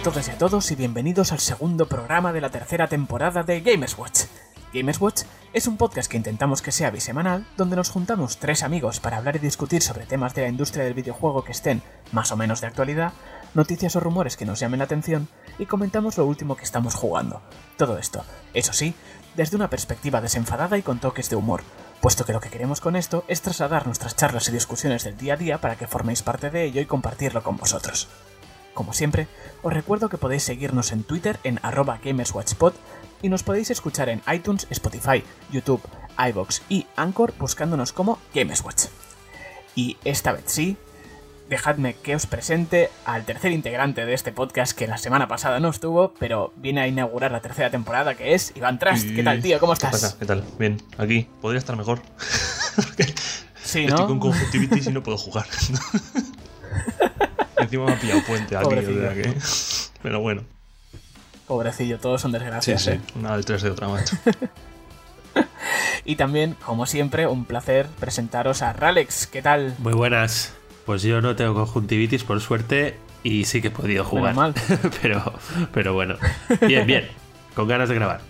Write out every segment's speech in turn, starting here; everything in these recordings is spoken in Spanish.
a todas y a todos y bienvenidos al segundo programa de la tercera temporada de Gamers Watch. Gamers Watch es un podcast que intentamos que sea bisemanal, donde nos juntamos tres amigos para hablar y discutir sobre temas de la industria del videojuego que estén más o menos de actualidad, noticias o rumores que nos llamen la atención y comentamos lo último que estamos jugando. Todo esto, eso sí, desde una perspectiva desenfadada y con toques de humor, puesto que lo que queremos con esto es trasladar nuestras charlas y discusiones del día a día para que forméis parte de ello y compartirlo con vosotros. Como siempre, os recuerdo que podéis seguirnos en Twitter en arroba gamerswatchpod y nos podéis escuchar en iTunes, Spotify, YouTube, iBox y Anchor buscándonos como Gamerswatch. Y esta vez sí, dejadme que os presente al tercer integrante de este podcast que la semana pasada no estuvo, pero viene a inaugurar la tercera temporada, que es Iván Trust. ¿Qué tal, tío? ¿Cómo estás? ¿Qué, pasa? ¿Qué tal? Bien, aquí. Podría estar mejor. sí, ¿no? Estoy con conjuntivitis y no puedo jugar. Encima me ha pillado puente aquí, o sea que... Pero bueno. Pobrecillo, todos son desgracias. Sí, sí. ¿eh? Una detrás de otra, macho. Y también, como siempre, un placer presentaros a Ralex. ¿Qué tal? Muy buenas. Pues yo no tengo conjuntivitis, por suerte, y sí que he podido jugar. Mal. pero, pero bueno. Bien, bien. Con ganas de grabar.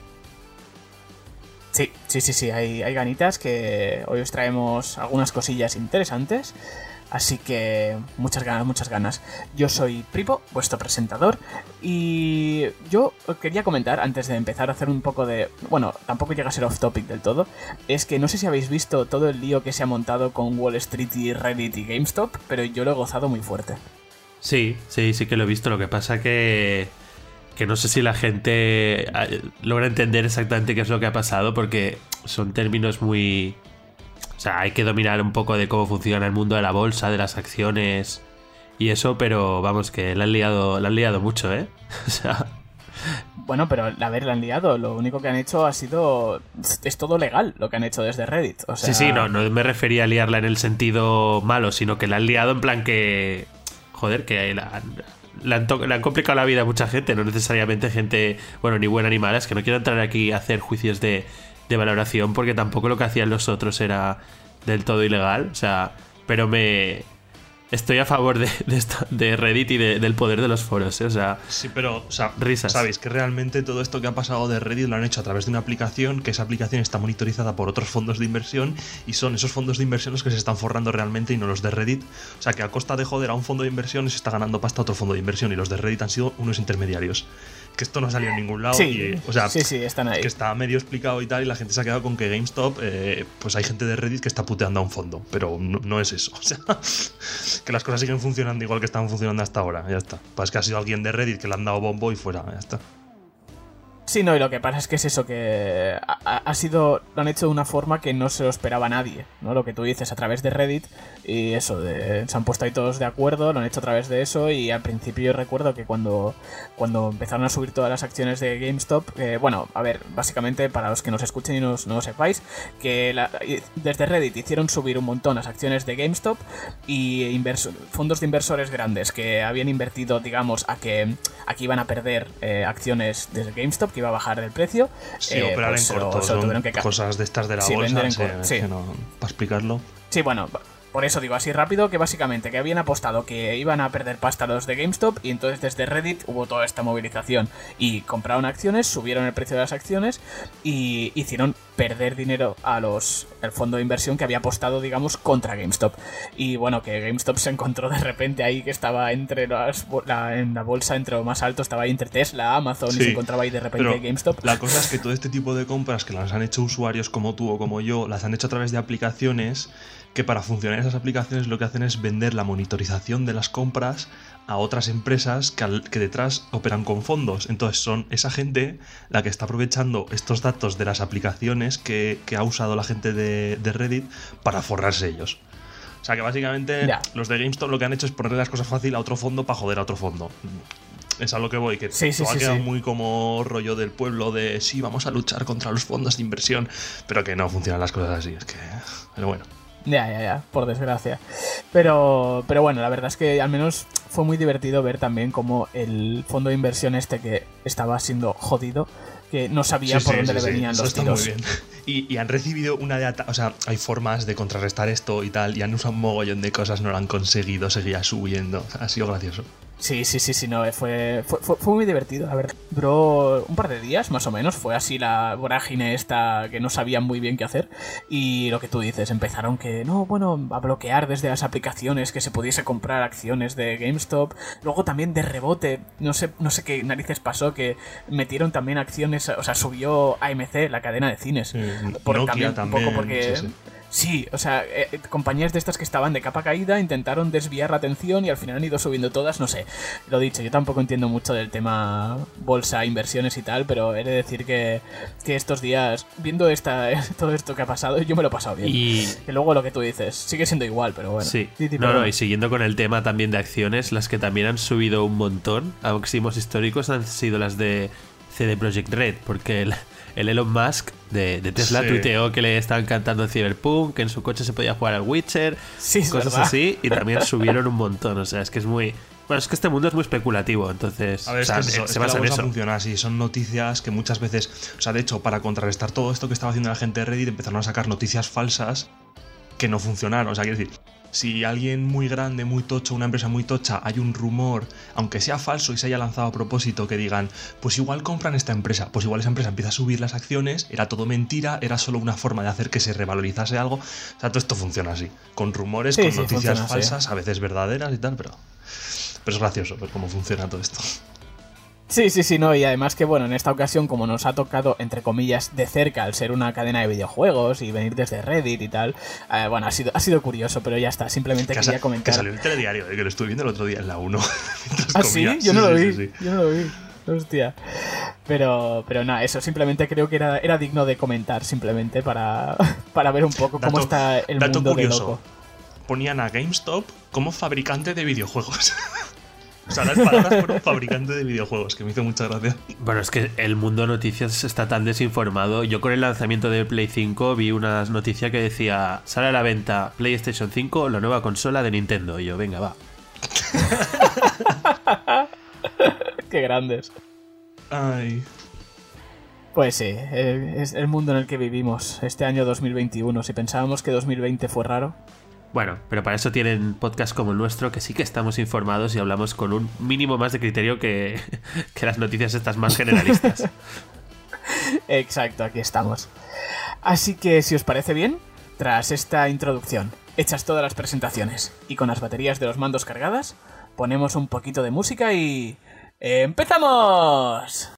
Sí, sí, sí, sí, hay, hay ganitas que hoy os traemos algunas cosillas interesantes. Así que muchas ganas, muchas ganas. Yo soy Pripo, vuestro presentador, y yo quería comentar, antes de empezar a hacer un poco de... Bueno, tampoco llega a ser off topic del todo, es que no sé si habéis visto todo el lío que se ha montado con Wall Street y Reddit y GameStop, pero yo lo he gozado muy fuerte. Sí, sí, sí que lo he visto. Lo que pasa que... Que no sé si la gente eh, logra entender exactamente qué es lo que ha pasado, porque son términos muy... O sea, hay que dominar un poco de cómo funciona el mundo de la bolsa, de las acciones y eso, pero vamos, que la han liado, la han liado mucho, ¿eh? O sea. Bueno, pero a ver, la han liado. Lo único que han hecho ha sido. Es todo legal lo que han hecho desde Reddit. O sea... Sí, sí, no, no me refería a liarla en el sentido malo, sino que la han liado en plan que. Joder, que la, la han, to- le han complicado la vida a mucha gente, no necesariamente gente, bueno, ni buena ni mala. Es que no quiero entrar aquí a hacer juicios de, de valoración porque tampoco lo que hacían los otros era del todo ilegal. O sea, pero me. Estoy a favor de, de, esto- de Reddit y de- del poder de los foros, ¿eh? O sea, Sí, pero, o sea, Risas. sabéis que realmente todo esto que ha pasado de Reddit lo han hecho a través de una aplicación, que esa aplicación está monitorizada por otros fondos de inversión y son esos fondos de inversión los que se están forrando realmente y no los de Reddit. O sea, que a costa de joder a un fondo de inversión se está ganando pasta a otro fondo de inversión y los de Reddit han sido unos intermediarios. Que esto no ha salido en ningún lado. Sí, y, o sea, sí, sí, están ahí. que está medio explicado y tal, y la gente se ha quedado con que GameStop, eh, pues hay gente de Reddit que está puteando a un fondo, pero no, no es eso. O sea, que las cosas siguen funcionando igual que estaban funcionando hasta ahora, ya está. Pues que ha sido alguien de Reddit que le han dado bombo y fuera, ya está. Sí, no, y lo que pasa es que es eso, que ha- ha sido, lo han hecho de una forma que no se lo esperaba nadie, ¿no? Lo que tú dices a través de Reddit y eso, de- se han puesto ahí todos de acuerdo, lo han hecho a través de eso y al principio yo recuerdo que cuando, cuando empezaron a subir todas las acciones de GameStop, eh, bueno, a ver, básicamente para los que nos escuchen y nos- no lo sepáis, que la- desde Reddit hicieron subir un montón las acciones de GameStop y inverso- fondos de inversores grandes que habían invertido, digamos, a que, a que iban a perder eh, acciones desde GameStop, que iba a bajar el precio. Sí, eh, operar pues en se lo- corto, se lo son tuvieron que cosas de estas de la Sí, bolsa, en sí, que no- para explicarlo. Sí, bueno, por eso digo así rápido que básicamente que habían apostado que iban a perder pasta los de GameStop y entonces desde Reddit hubo toda esta movilización. Y compraron acciones, subieron el precio de las acciones y hicieron perder dinero a los el fondo de inversión que había apostado digamos contra GameStop. Y bueno que GameStop se encontró de repente ahí que estaba entre las la, en la bolsa entre lo más alto estaba ahí entre Tesla, Amazon y se encontraba ahí de repente Pero GameStop. La cosa es que todo este tipo de compras que las han hecho usuarios como tú o como yo, las han hecho a través de aplicaciones que para funcionar esas aplicaciones lo que hacen es vender la monitorización de las compras a otras empresas que, al- que detrás operan con fondos. Entonces son esa gente la que está aprovechando estos datos de las aplicaciones que, que ha usado la gente de, de Reddit para forrarse ellos. O sea que básicamente los de GameStop lo que han hecho es ponerle las cosas fácil a otro fondo para joder a otro fondo. Es a lo que voy, que Sí, ha sí, quedado muy como rollo del pueblo de sí, vamos a luchar contra los fondos de inversión, pero que no funcionan las cosas así, es que... Pero bueno. Ya, ya, ya, por desgracia. Pero, pero bueno, la verdad es que al menos fue muy divertido ver también cómo el fondo de inversión este que estaba siendo jodido, que no sabía Sí, por sí, dónde sí, le venían los tiros. muy bien. Y, y han recibido una de O sea, hay formas de contrarrestar esto y tal, y han usado un mogollón de cosas, no lo han conseguido, seguía subiendo. Ha sido gracioso. Sí, sí, sí, sí, no, eh, fue, fue, fue, muy divertido. A ver, duró un par de días más o menos. Fue así la vorágine esta que no sabían muy bien qué hacer. Y lo que tú dices, empezaron que, no, bueno, a bloquear desde las aplicaciones que se pudiese comprar acciones de GameStop. Luego también de rebote, no sé, no sé qué narices pasó, que metieron también acciones, o sea, subió AMC, la cadena de cines. por, también, un poco porque. Sí, o sea, eh, eh, compañías de estas que estaban de capa caída intentaron desviar la atención y al final han ido subiendo todas, no sé. Lo dicho, yo tampoco entiendo mucho del tema bolsa, inversiones y tal, pero he de decir que, que estos días, viendo esta, todo esto que ha pasado, yo me lo he pasado bien. Y que luego lo que tú dices, sigue siendo igual, pero bueno. Sí, no, no, y siguiendo con el tema también de acciones, las que también han subido un montón a máximos históricos han sido las de CD Projekt Red, porque el el Elon Musk de, Tesla tuiteó que le estaban cantando Cyberpunk, que en su coche se podía jugar al Witcher, cosas así, y también subieron un montón. O sea, es que es muy. Bueno, es que este mundo es muy especulativo, entonces. A ver, se basa en eso. funciona así. Son noticias que muchas veces. O sea, de hecho, para contrarrestar todo esto que estaba haciendo la gente de Reddit, empezaron a sacar noticias falsas que no funcionaron. O sea, quiero decir, si alguien muy grande, muy tocho, una empresa muy tocha, hay un rumor, aunque sea falso y se haya lanzado a propósito, que digan, pues igual compran esta empresa, pues igual esa empresa empieza a subir las acciones, era todo mentira, era solo una forma de hacer que se revalorizase algo. O sea, todo esto funciona así, con rumores, con noticias falsas, a veces verdaderas y tal, pero, pero es gracioso ver cómo funciona todo esto. Sí, sí, sí, no, y además que bueno, en esta ocasión como nos ha tocado, entre comillas, de cerca al ser una cadena de videojuegos y venir desde Reddit y tal, eh, bueno, ha sido, ha sido curioso, pero ya está, simplemente quería comentar... Que salió el telediario, eh, que lo estuve viendo el otro día en la 1. ¿Ah, sí? Yo no lo vi, yo no lo vi. Hostia. Pero, pero nada, eso simplemente creo que era, era digno de comentar, simplemente para, para ver un poco cómo está el mundo curioso. de loco. Ponían a GameStop como fabricante de videojuegos. O sea, las palabras fueron fabricante de videojuegos, que me hizo mucha gracia. Bueno, es que el mundo de noticias está tan desinformado. Yo con el lanzamiento de Play 5 vi una noticia que decía, sale a la venta PlayStation 5, la nueva consola de Nintendo. Y yo, venga, va. Qué grandes. Ay. Pues sí, es el mundo en el que vivimos este año 2021. Si pensábamos que 2020 fue raro, bueno, pero para eso tienen podcast como el nuestro, que sí que estamos informados y hablamos con un mínimo más de criterio que, las noticias estas más generalistas. Exacto, aquí estamos. Así que si os parece bien, tras esta introducción, hechas todas las presentaciones y con las baterías de los mandos cargadas, ponemos un poquito de música y... ¡Empezamos!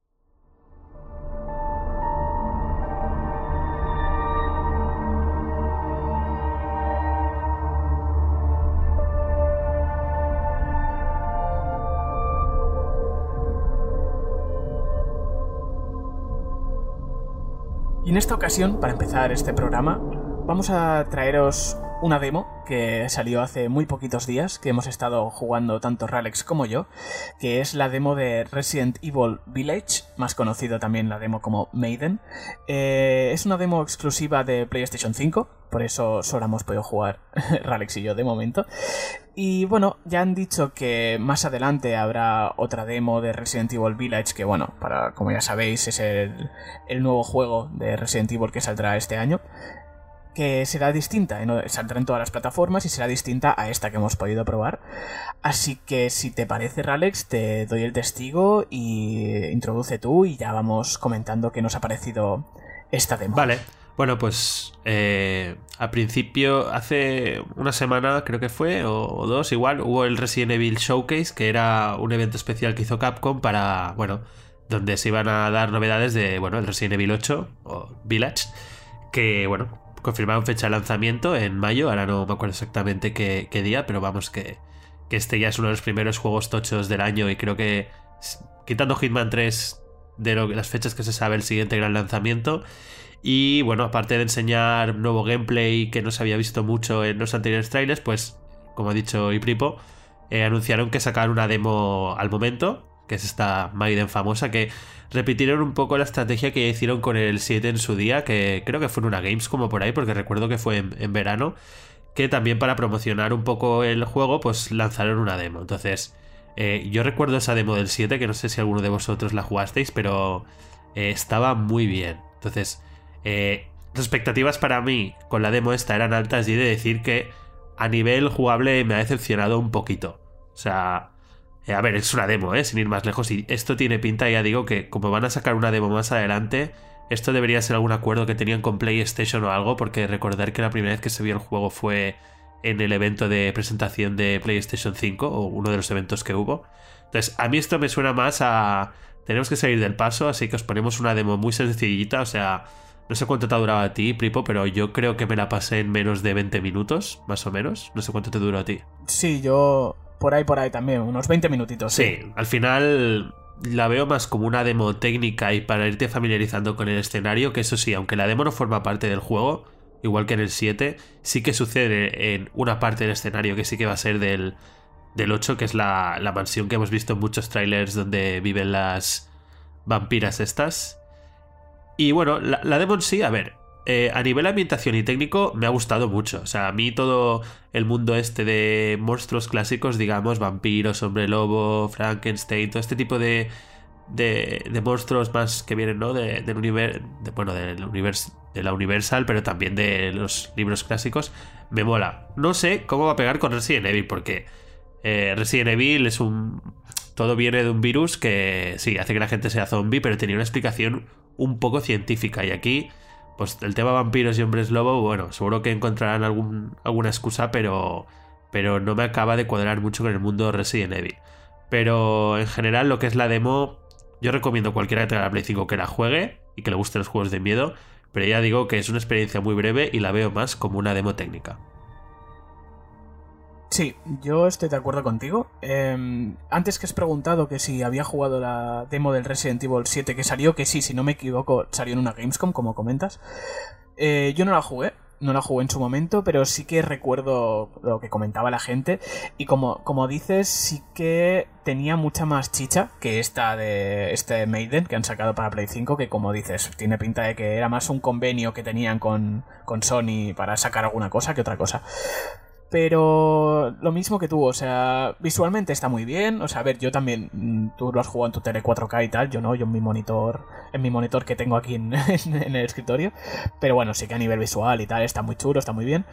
En esta ocasión, para empezar este programa, vamos a traeros una demo que salió hace muy poquitos días, que hemos estado jugando tanto Ralex como yo, que es la demo de Resident Evil Village, más conocido también la demo como Maiden. Eh, es una demo exclusiva de PlayStation 5, por eso solo hemos podido jugar Ralex y yo de momento. Y bueno, ya han dicho que más adelante habrá otra demo de Resident Evil Village, que bueno, para como ya sabéis es el, el nuevo juego de Resident Evil que saldrá este año que será distinta, saldrá en todas las plataformas y será distinta a esta que hemos podido probar. Así que si te parece, Ralex, te doy el testigo y introduce tú y ya vamos comentando qué nos ha parecido esta demo. Vale. Bueno, pues eh, al principio, hace una semana creo que fue, o, dos igual, hubo el Resident Evil Showcase, que era un evento especial que hizo Capcom para, bueno, donde se iban a dar novedades de, bueno, el Resident Evil 8 o Village, que, bueno, confirmaron fecha de lanzamiento en mayo, ahora no me acuerdo exactamente qué, día, pero vamos que, este ya es uno de los primeros juegos tochos del año y creo que quitando Hitman 3 de las fechas que se sabe el siguiente gran lanzamiento. Y bueno, aparte de enseñar nuevo gameplay que no se había visto mucho en los anteriores trailers, pues como ha dicho Ipripo, eh, anunciaron que sacaron una demo al momento, que es esta Maiden famosa, que repitieron un poco la estrategia que hicieron con el 7 en su día, que creo que fue en una Games como por ahí, porque recuerdo que fue en, verano, que también para promocionar un poco el juego, pues lanzaron una demo. Entonces, eh, yo recuerdo esa demo del 7, que no sé si alguno de vosotros la jugasteis, pero eh, estaba muy bien. Entonces, eh, las expectativas para mí con la demo esta eran altas y de decir que a nivel jugable me ha decepcionado un poquito. O sea, Eh, a ver, es una demo, ¿eh? sin ir más lejos. Y esto tiene pinta, ya digo, que como van a sacar una demo más adelante, esto debería ser algún acuerdo que tenían con PlayStation o algo, porque recordar que la primera vez que se vio el juego fue en el evento de presentación de PlayStation 5, o uno de los eventos que hubo. Entonces, a mí esto me suena más a... Tenemos que salir del paso, así que os ponemos una demo muy sencillita, o sea, no sé cuánto te ha durado a ti, Pripo, pero yo creo que me la pasé en menos de 20 minutos, más o menos. No sé cuánto te duró a ti. Sí, yo por ahí, por ahí también, unos 20 minutitos. Sí, al final la veo más como una demo técnica y para irte familiarizando con el escenario, que eso sí, aunque la demo no forma parte del juego, igual que en el 7, sí que sucede en una parte del escenario que sí que va a ser del, del 8, que es la, la mansión que hemos visto en muchos trailers donde viven las vampiras estas. Y bueno, la, demo sí, a ver, eh, a nivel ambientación y técnico me ha gustado mucho. O sea, a mí todo el mundo este de monstruos clásicos, digamos, vampiros, hombre lobo, Frankenstein, todo este tipo de, de, de monstruos más que vienen, ¿no? De, del universo, bueno, del universo, de la Universal, pero también de los libros clásicos, me mola. No sé cómo va a pegar con Resident Evil, porque eh, Resident Evil es un... Todo viene de un virus que sí, hace que la gente sea zombie, pero tenía una explicación un poco científica. Y aquí pues el tema vampiros y hombres lobo, bueno, seguro que encontrarán alguna excusa, pero, pero no me acaba de cuadrar mucho con el mundo Resident Evil. Pero en general, lo que es la demo, yo recomiendo a cualquiera que tenga la Play 5 que la juegue y que le gusten los juegos de miedo, pero ya digo que es una experiencia muy breve y la veo más como una demo técnica. Sí, yo estoy de acuerdo contigo. Eh, antes que has preguntado que si había jugado la demo del Resident Evil 7 que salió, que sí, si no me equivoco, salió en una Gamescom, como comentas. Eh, yo no la jugué, no la jugué en su momento, pero sí que recuerdo lo que comentaba la gente. Y como, como dices, sí que tenía mucha más chicha que esta de este Maiden que han sacado para Play 5, que como dices, tiene pinta de que era más un convenio que tenían con, con Sony para sacar alguna cosa que otra cosa. Pero lo mismo que tú, o sea, visualmente está muy bien. O sea, a ver, yo también, mm, tú lo has jugado en tu tele 4K y tal, yo no, yo en mi monitor, en mi monitor que tengo aquí en, el escritorio. Pero bueno, sí que a nivel visual y tal está muy chulo, está muy bien.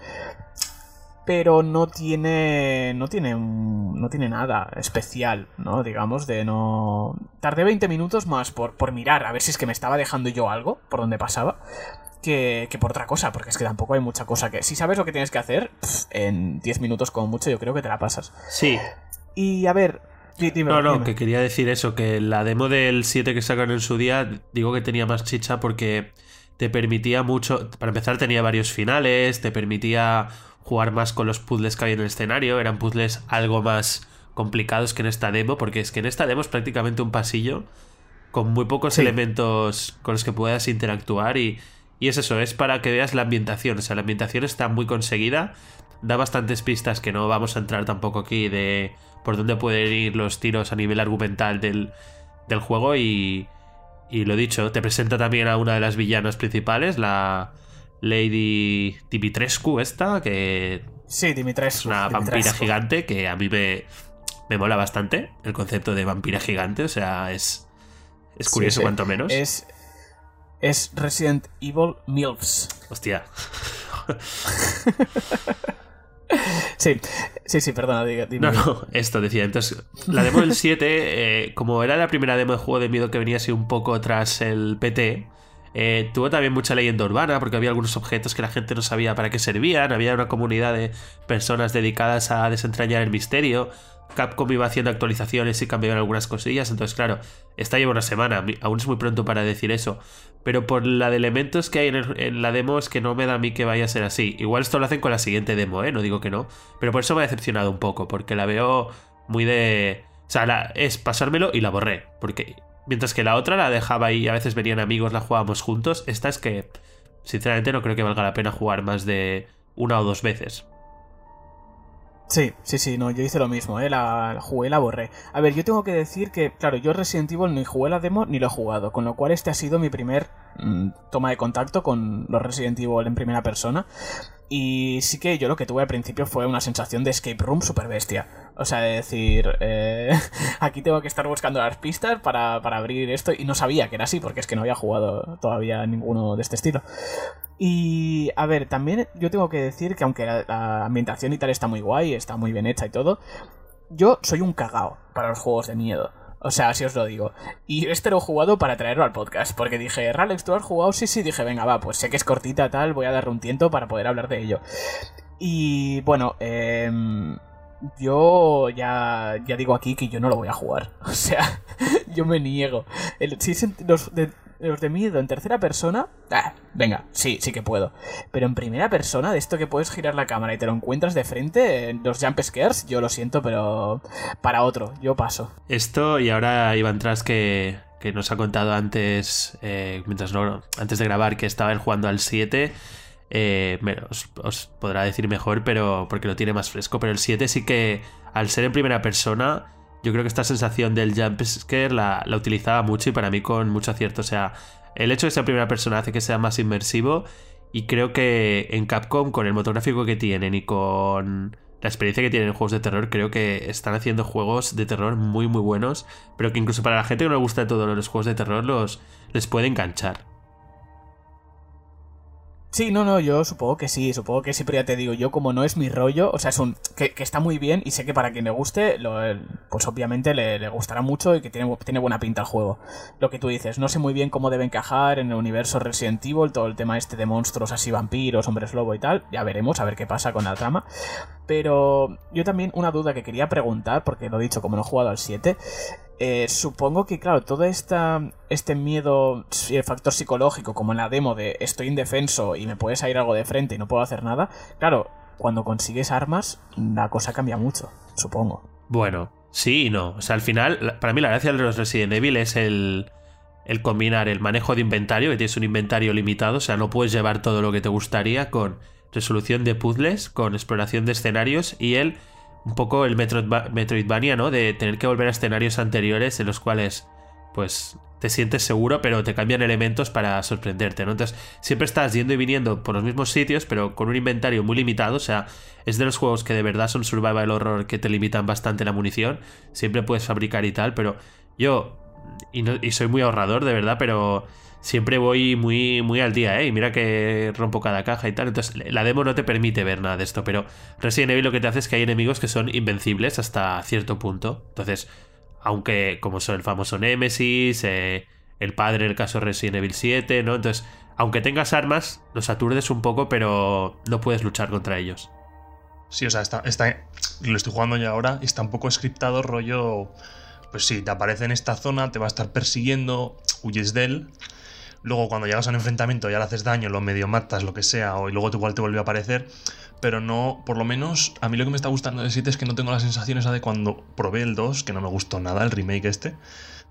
Pero no tiene. No tiene. No tiene nada especial, ¿no? Digamos, de no. Tardé 20 minutos más por, por mirar a ver si es que me estaba dejando yo algo por donde pasaba que, por otra cosa, porque es que tampoco hay mucha cosa que... Si sabes lo que tienes que hacer, en 10 minutos como mucho yo creo que te la pasas. Sí. Y a ver... no, no, que quería decir eso, que la demo del 7 que sacaron en su día, digo que tenía más chicha porque te permitía mucho... Para empezar tenía varios finales, te permitía jugar más con los puzzles que hay en el escenario, eran puzzles algo más complicados que en esta demo, porque es que en esta demo es prácticamente un pasillo con muy pocos elementos con los que puedas interactuar y y es eso, es para que veas la ambientación. O sea, la ambientación está muy conseguida. Da bastantes pistas que no vamos a entrar tampoco aquí de por dónde pueden ir los tiros a nivel argumental del, del juego. Y, y lo dicho, te presenta también a una de las villanas principales, la Lady Dimitrescu, esta, que. Sí, Dimitrescu. Es una vampira gigante que a mí me, me mola bastante el concepto de vampira gigante. O sea, es. Es curioso, cuanto menos. Es, es Resident Evil MILFs. Hostia. sí, sí, sí, perdona, dime. No, no, esto decía. Entonces, la demo del 7, eh, como era la primera demo de juego de miedo que venía así un poco tras el PT, eh, tuvo también mucha leyenda urbana porque había algunos objetos que la gente no sabía para qué servían, había una comunidad de personas dedicadas a desentrañar el misterio, Capcom iba haciendo actualizaciones y cambiaban algunas cosillas, entonces claro, esta lleva una semana, aún es muy pronto para decir eso, pero por la de elementos que hay en, la demo es que no me da a mí que vaya a ser así. Igual esto lo hacen con la siguiente demo, ¿eh? No digo que no, pero por eso me ha decepcionado un poco, porque la veo muy de... O sea, es pasármelo y la borré, porque mientras que la otra la dejaba ahí, a veces venían amigos, la jugábamos juntos, esta es que, sinceramente, no creo que valga la pena jugar más de una o dos veces. Sí, sí, sí, no, yo hice lo mismo, ¿eh? la, jugué y la borré. A ver, yo tengo que decir que, claro, yo Resident Evil ni jugué la demo ni lo he jugado, con lo cual este ha sido mi primer mm, toma de contacto con los Resident Evil en primera persona. Y sí que yo lo que tuve al principio fue una sensación de escape room super bestia. O sea, de decir, eh, aquí tengo que estar buscando las pistas para, para abrir esto. Y no sabía que era así, porque es que no había jugado todavía ninguno de este estilo. Y a ver, también yo tengo que decir que aunque la, ambientación y tal está muy guay, está muy bien hecha y todo, yo soy un cagao para los juegos de miedo. O sea, así os lo digo. Y este lo he jugado para traerlo al podcast. Porque dije, Ralex, ¿tú has jugado? Sí, sí. Dije, venga, va, pues sé que es cortita, tal. Voy a darle un tiento para poder hablar de ello. Y bueno, eh, yo ya, ya digo aquí que yo no lo voy a jugar. O sea, yo me niego. Los, los de miedo en tercera persona, ah, venga, sí, sí que puedo. Pero en primera persona, de esto que puedes girar la cámara y te lo encuentras de frente, los jump scares, yo lo siento, pero para otro, yo paso. Esto y ahora Iván Tras que, que nos ha contado antes, eh, mientras no, antes de grabar, que estaba él jugando al 7 eh, os, podrá decir mejor, pero porque lo tiene más fresco. Pero el 7 sí que, al ser en primera persona, yo creo que esta sensación del jump scare la, la utilizaba mucho y para mí con mucho acierto. O sea, el hecho de ser primera persona hace que sea más inmersivo. Y creo que en Capcom, con el motor gráfico que tienen y con la experiencia que tienen en juegos de terror, creo que están haciendo juegos de terror muy, muy buenos. Pero que incluso para la gente que no le gusta todo los juegos de terror, los, les puede enganchar. Sí, no, no, yo supongo que sí, supongo que sí, pero ya te digo, yo como no es mi rollo, o sea, es un que, está muy bien y sé que para quien le guste, lo, pues obviamente le, gustará mucho y que tiene, tiene buena pinta el juego. Lo que tú dices, no sé muy bien cómo debe encajar en el universo Resident Evil, todo el tema este de monstruos así, vampiros, hombres lobo y tal, ya veremos a ver qué pasa con la trama. Pero yo también una duda que quería preguntar, porque lo he dicho como no he jugado al 7, eh, supongo que, claro, todo esta, este miedo y el factor psicológico, como en la demo de estoy indefenso y me puedes salir algo de frente y no puedo hacer nada, claro, cuando consigues armas, la cosa cambia mucho, supongo. Bueno, sí y no. O sea, al final, para mí la gracia de los Resident Evil es el, el combinar el manejo de inventario, que tienes un inventario limitado, o sea, no puedes llevar todo lo que te gustaría con resolución de puzzles, con exploración de escenarios y el un poco el Metroidvania, ¿no? De tener que volver a escenarios anteriores en los cuales, pues, te sientes seguro, pero te cambian elementos para sorprenderte, ¿no? Entonces, siempre estás yendo y viniendo por los mismos sitios, pero con un inventario muy limitado, o sea, es de los juegos que de verdad son survival horror que te limitan bastante la munición, siempre puedes fabricar y tal, pero yo, y, y soy muy ahorrador, de verdad, pero siempre voy muy, muy al día, ¿eh? Y mira que rompo cada caja y tal. Entonces, la demo no te permite ver nada de esto, pero Resident Evil lo que te hace es que hay enemigos que son invencibles hasta cierto punto. Entonces, aunque, como son el famoso Nemesis, eh, el padre en el caso de Resident Evil 7, ¿no? Entonces, aunque tengas armas, los aturdes un poco, pero no puedes luchar contra ellos. Sí, o sea, está, está, lo estoy jugando ya ahora y está un poco scriptado rollo... Pues sí, te aparece en esta zona, te va a estar persiguiendo, huyes de él Luego, cuando llegas a un enfrentamiento, ya le haces daño, lo medio matas, lo que sea, o y luego igual te vuelve a aparecer. Pero no, por lo menos, a mí lo que me está gustando del 7 es que no tengo la sensación esa de cuando probé el 2, que no me gustó nada, el remake este,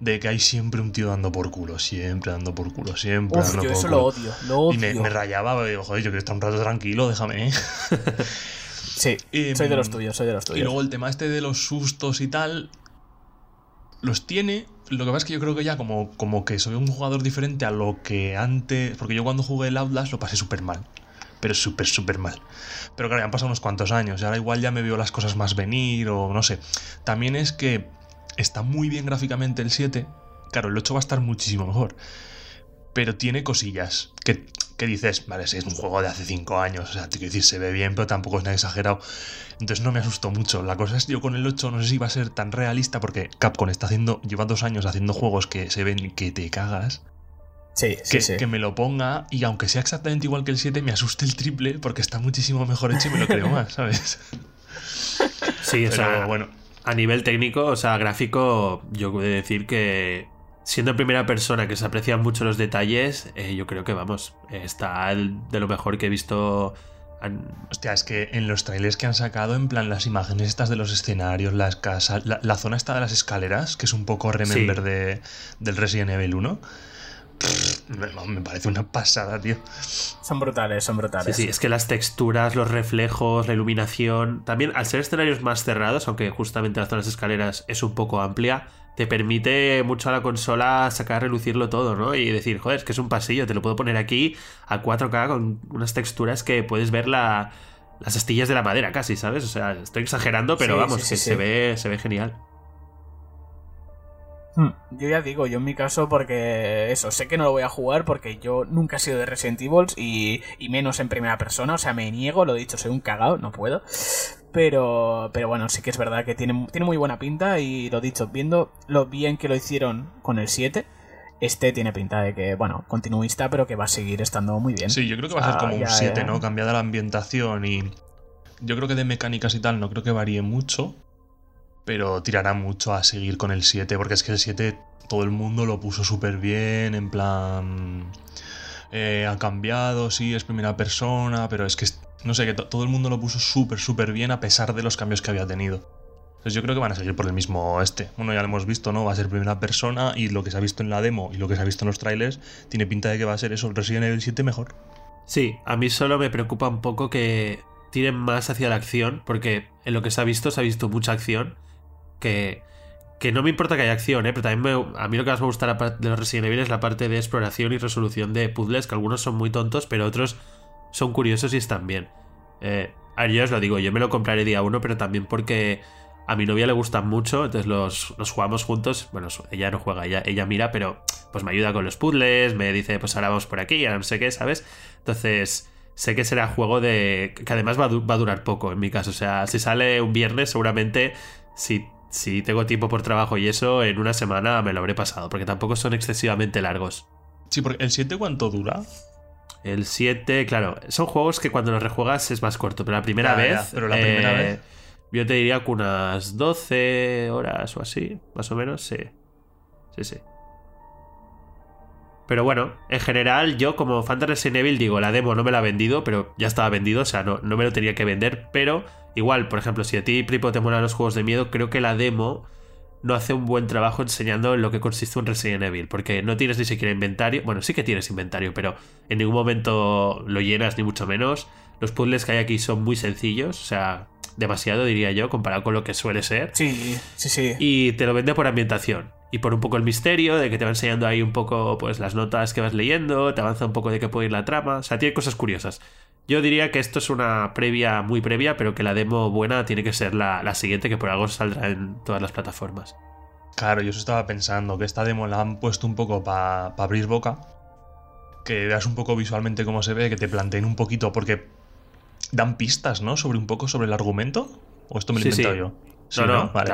de que hay siempre un tío dando por culo, siempre dando por culo, siempre Uf, yo eso lo odio, lo odio. Y me, rayaba, digo, joder, yo quiero estar un rato tranquilo, déjame. ¿eh? sí, soy de los tuyos, soy de los tuyos. Y luego el tema este de los sustos y tal, los tiene, lo que pasa es que yo creo que ya como, como que soy un jugador diferente a lo que antes. Porque yo cuando jugué el Outlast lo pasé súper mal. Pero súper, súper mal. Pero claro, ya han pasado unos cuantos años. Y ahora igual ya me veo las cosas más venir o no sé. También es que está muy bien gráficamente el 7. Claro, el 8 va a estar muchísimo mejor. Pero tiene cosillas que que dices, vale, si es un juego de hace 5 años, o sea, te quiero decir, se ve bien, pero tampoco es nada exagerado. Entonces no me asustó mucho. La cosa es yo con el 8 no sé si va a ser tan realista porque Capcom está haciendo, lleva dos años haciendo juegos que se ven que te cagas. Sí, que, sí, que me lo ponga y aunque sea exactamente igual que el 7, me asuste el triple porque está muchísimo mejor hecho y me lo creo más, ¿sabes? Sí, o sea, bueno. A nivel técnico, o sea, gráfico, yo puedo decir que siendo en primera persona que se aprecian mucho los detalles, eh, yo creo que vamos, está de lo mejor que he visto. Hostia, es que en los trailers que han sacado, en plan las imágenes estas de los escenarios, las casas, la, zona esta de las escaleras, que es un poco remember de, del Resident Evil 1. me, parece una pasada, tío. Son brutales, son brutales. Sí, sí, es que las texturas, los reflejos, la iluminación. También, al ser escenarios más cerrados, aunque justamente la zona de las escaleras es un poco amplia, te permite mucho a la consola sacar a relucirlo todo, ¿no? Y decir, joder, es que es un pasillo, te lo puedo poner aquí a 4K con unas texturas que puedes ver la, las astillas de la madera casi, ¿sabes? O sea, estoy exagerando, pero vamos, que se ve, se ve genial. Hmm, yo ya digo, yo en mi caso, porque eso, sé que no lo voy a jugar porque yo nunca he sido de Resident Evil y, y menos en primera persona, o sea, me niego, lo he dicho, soy un cagado, no puedo. Pero, pero bueno, sí que es verdad que tiene, tiene muy buena pinta y lo dicho, viendo lo bien que lo hicieron con el 7, este tiene pinta de que, bueno, continuista, pero que va a seguir estando muy bien. Sí, yo creo que va a ser como un 7, ¿no? Cambiada la ambientación y yo creo que de mecánicas y tal no creo que varíe mucho, pero tirará mucho a seguir con el 7, porque es que el 7 todo el mundo lo puso súper bien, en plan... Eh, ha cambiado, sí, es primera persona, pero es que, no sé, que todo el mundo lo puso súper, súper bien a pesar de los cambios que había tenido. Entonces yo creo que van a seguir por el mismo este. Bueno, ya lo hemos visto, ¿no? Va a ser primera persona y lo que se ha visto en la demo y lo que se ha visto en los trailers tiene pinta de que va a ser eso, Resident Evil 7 mejor. Sí, a mí solo me preocupa un poco que tiren más hacia la acción, porque en lo que se ha visto se ha visto mucha acción, que, que no me importa que haya acción, ¿eh? pero también a mí lo que más me gusta de los Resident Evil es la parte de exploración y resolución de puzzles, que algunos son muy tontos, pero otros son curiosos y están bien. Eh, a ver, yo os lo digo, yo me lo compraré día uno, pero también porque a mi novia le gustan mucho, entonces los, jugamos juntos. Bueno, ella no juega, ella, ella mira, pero pues me ayuda con los puzzles, me dice, pues ahora vamos por aquí, ahora no sé qué, ¿sabes? Entonces, sé que será juego de. que además va a, va a durar poco en mi caso. O sea, si sale un viernes, seguramente, si, si tengo tiempo por trabajo y eso, en una semana me lo habré pasado, porque tampoco son excesivamente largos. Sí, porque ¿el 7 cuánto dura? El 7, claro, son juegos que cuando los rejuegas es más corto, pero la primera vez. pero la primera eh, vez yo te diría que unas 12 horas o así, más o menos, sí. Sí, sí. Pero bueno, en general, yo como fan de Resident Evil digo, la demo no me la ha vendido, pero ya estaba vendido, o sea, no, no me lo tenía que vender. Pero igual, por ejemplo, si a ti, Pripo, te molan los juegos de miedo, creo que la demo no hace un buen trabajo enseñando en lo que consiste un Resident Evil, porque no tienes ni siquiera inventario. Bueno, sí que tienes inventario, pero en ningún momento lo llenas, ni mucho menos. Los puzzles que hay aquí son muy sencillos, o sea, demasiado, diría yo, comparado con lo que suele ser. Sí, sí, sí. Y te lo vende por ambientación. Y por un poco el misterio, de que te va enseñando ahí un poco pues las notas que vas leyendo, te avanza un poco de qué puede ir la trama. O sea, tiene cosas curiosas. Yo diría que esto es una previa muy previa, pero que la demo buena tiene que ser la, siguiente, que por algo saldrá en todas las plataformas. Claro, yo eso estaba pensando, que esta demo la han puesto un poco para abrir boca. Que veas un poco visualmente cómo se ve, que te planteen un poquito, porque dan pistas, ¿no? Sobre un poco sobre el argumento. ¿O esto me lo he inventado yo? no, no, Vale.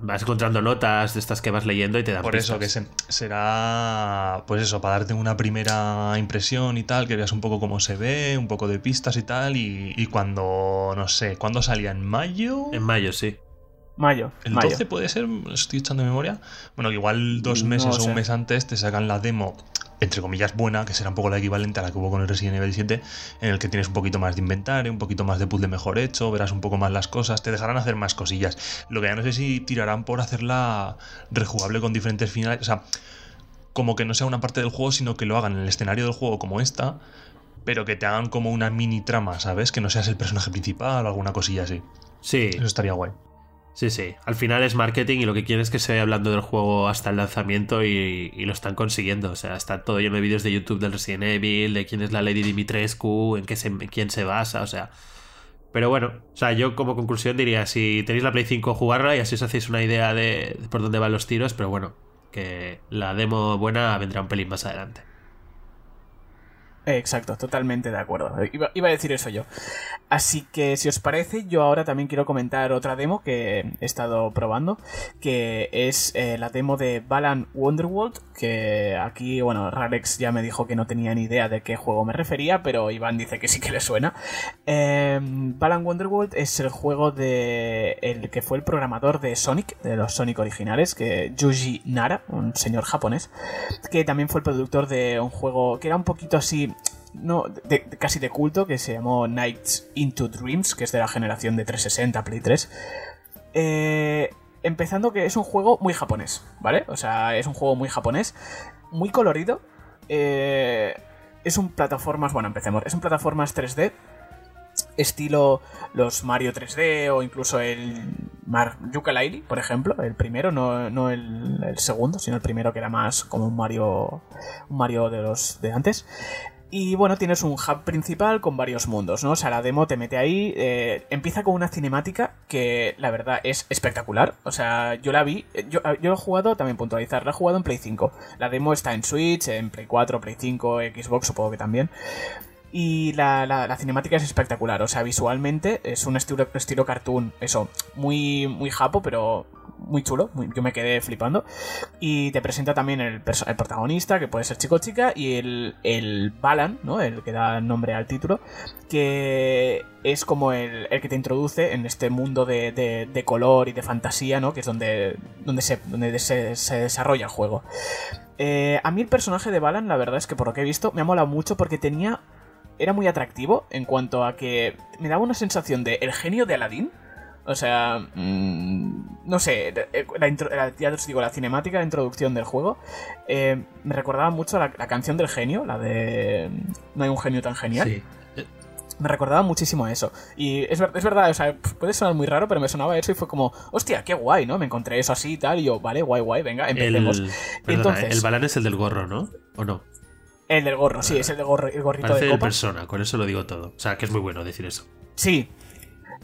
vas encontrando notas de estas que vas leyendo y te dan Por eso, que será, pues eso, para darte una primera impresión y tal, que veas un poco cómo se ve, un poco de pistas y tal, y, cuando, no sé, ¿cuándo salía? ¿En mayo? En mayo, sí. Mayo. ¿El 12 puede ser? Estoy echando memoria. Bueno, igual dos meses o un mes antes te sacan la demo entre comillas, buena, que será un poco la equivalente a la que hubo con el Resident Evil 7, en el que tienes un poquito más de inventario, un poquito más de puzzle mejor hecho, verás un poco más las cosas, te dejarán hacer más cosillas. Lo que ya no sé si tirarán por hacerla rejugable con diferentes finales, o sea, como que no sea una parte del juego, sino que lo hagan en el escenario del juego como esta, pero que te hagan como una mini trama, ¿sabes? Que no seas el personaje principal o alguna cosilla así. Sí. Eso estaría guay. Sí, sí. Al final es marketing y lo que quieren es que se vaya hablando del juego hasta el lanzamiento y, lo están consiguiendo. O sea, está todo lleno de vídeos de YouTube del Resident Evil, de quién es la Lady Dimitrescu, en, qué se, quién se basa, o sea. Pero bueno, o sea, yo como conclusión diría, si tenéis la Play 5, jugarla y así os hacéis una idea de por dónde van los tiros, pero bueno, que la demo buena vendrá un pelín más adelante. Exacto, totalmente de acuerdo. Iba, iba, a decir eso yo. Así que si os parece, yo ahora también quiero comentar otra demo que he estado probando, que es eh, la demo de Balan Wonderworld, que aquí, bueno, Ralex ya me dijo que no tenía ni idea de qué juego me refería, pero Iván dice que sí que le suena. Eh, Balan Wonderworld es el juego de el que fue el programador de Sonic, de los Sonic originales, que Yuji Nara, un señor japonés, que también fue el productor de un juego que era un poquito así no, casi de culto, que se llamó Nights into Dreams, que es de la generación de 360, Play 3. Eh, empezando que es un juego muy japonés, ¿vale? O sea, es un juego muy japonés, muy colorido. Eh, es un plataformas, bueno, empecemos, es un plataformas 3D, estilo los Mario 3D o incluso el Mar Yooka-Laylee, por ejemplo, el primero, no, el, el, segundo, sino el primero que era más como un Mario, un Mario de los de antes. Y bueno, tienes un hub principal con varios mundos, ¿no? O sea, la demo te mete ahí, eh, empieza con una cinemática que la verdad es espectacular. O sea, yo la vi, yo, yo he jugado, también puntualizar, la he jugado en Play 5. La demo está en Switch, en Play 4, Play 5, Xbox supongo que también. Y la, la- la cinemática es espectacular, o sea, visualmente es un estilo, estilo cartoon, eso, muy, muy japo, pero muy chulo, yo me quedé flipando. Y te presenta también el, el protagonista, que puede ser chico o chica, y el, el Balan, ¿no? El que da nombre al título, que es como el, el que te introduce en este mundo de, de- color y de fantasía, ¿no? Que es donde, donde, se, donde se, se desarrolla el juego. Eh, a mí el personaje de Balan, la verdad es que por lo que he visto, me ha molado mucho porque tenía. Era muy atractivo en cuanto a que me daba una sensación de el genio de Aladdin. O sea, mm, no sé, eh, la intro- la- ya os digo, la cinemática de introducción del juego eh, me recordaba mucho a la, la canción del genio, la de No hay un genio tan genial. Sí. Me recordaba muchísimo a eso. Y es, es verdad, o sea, puede sonar muy raro, pero me sonaba eso y fue como, hostia, qué guay, ¿no? Me encontré eso así y tal, y yo, vale, guay, guay, venga, El, empecemos. perdona, Entonces- el balán es el del gorro, ¿no? ¿O no? El del gorro, sí, es el, de gorro, el gorrito Parece de el copa. persona, con eso lo digo todo. O sea, que es muy bueno decir eso. Sí.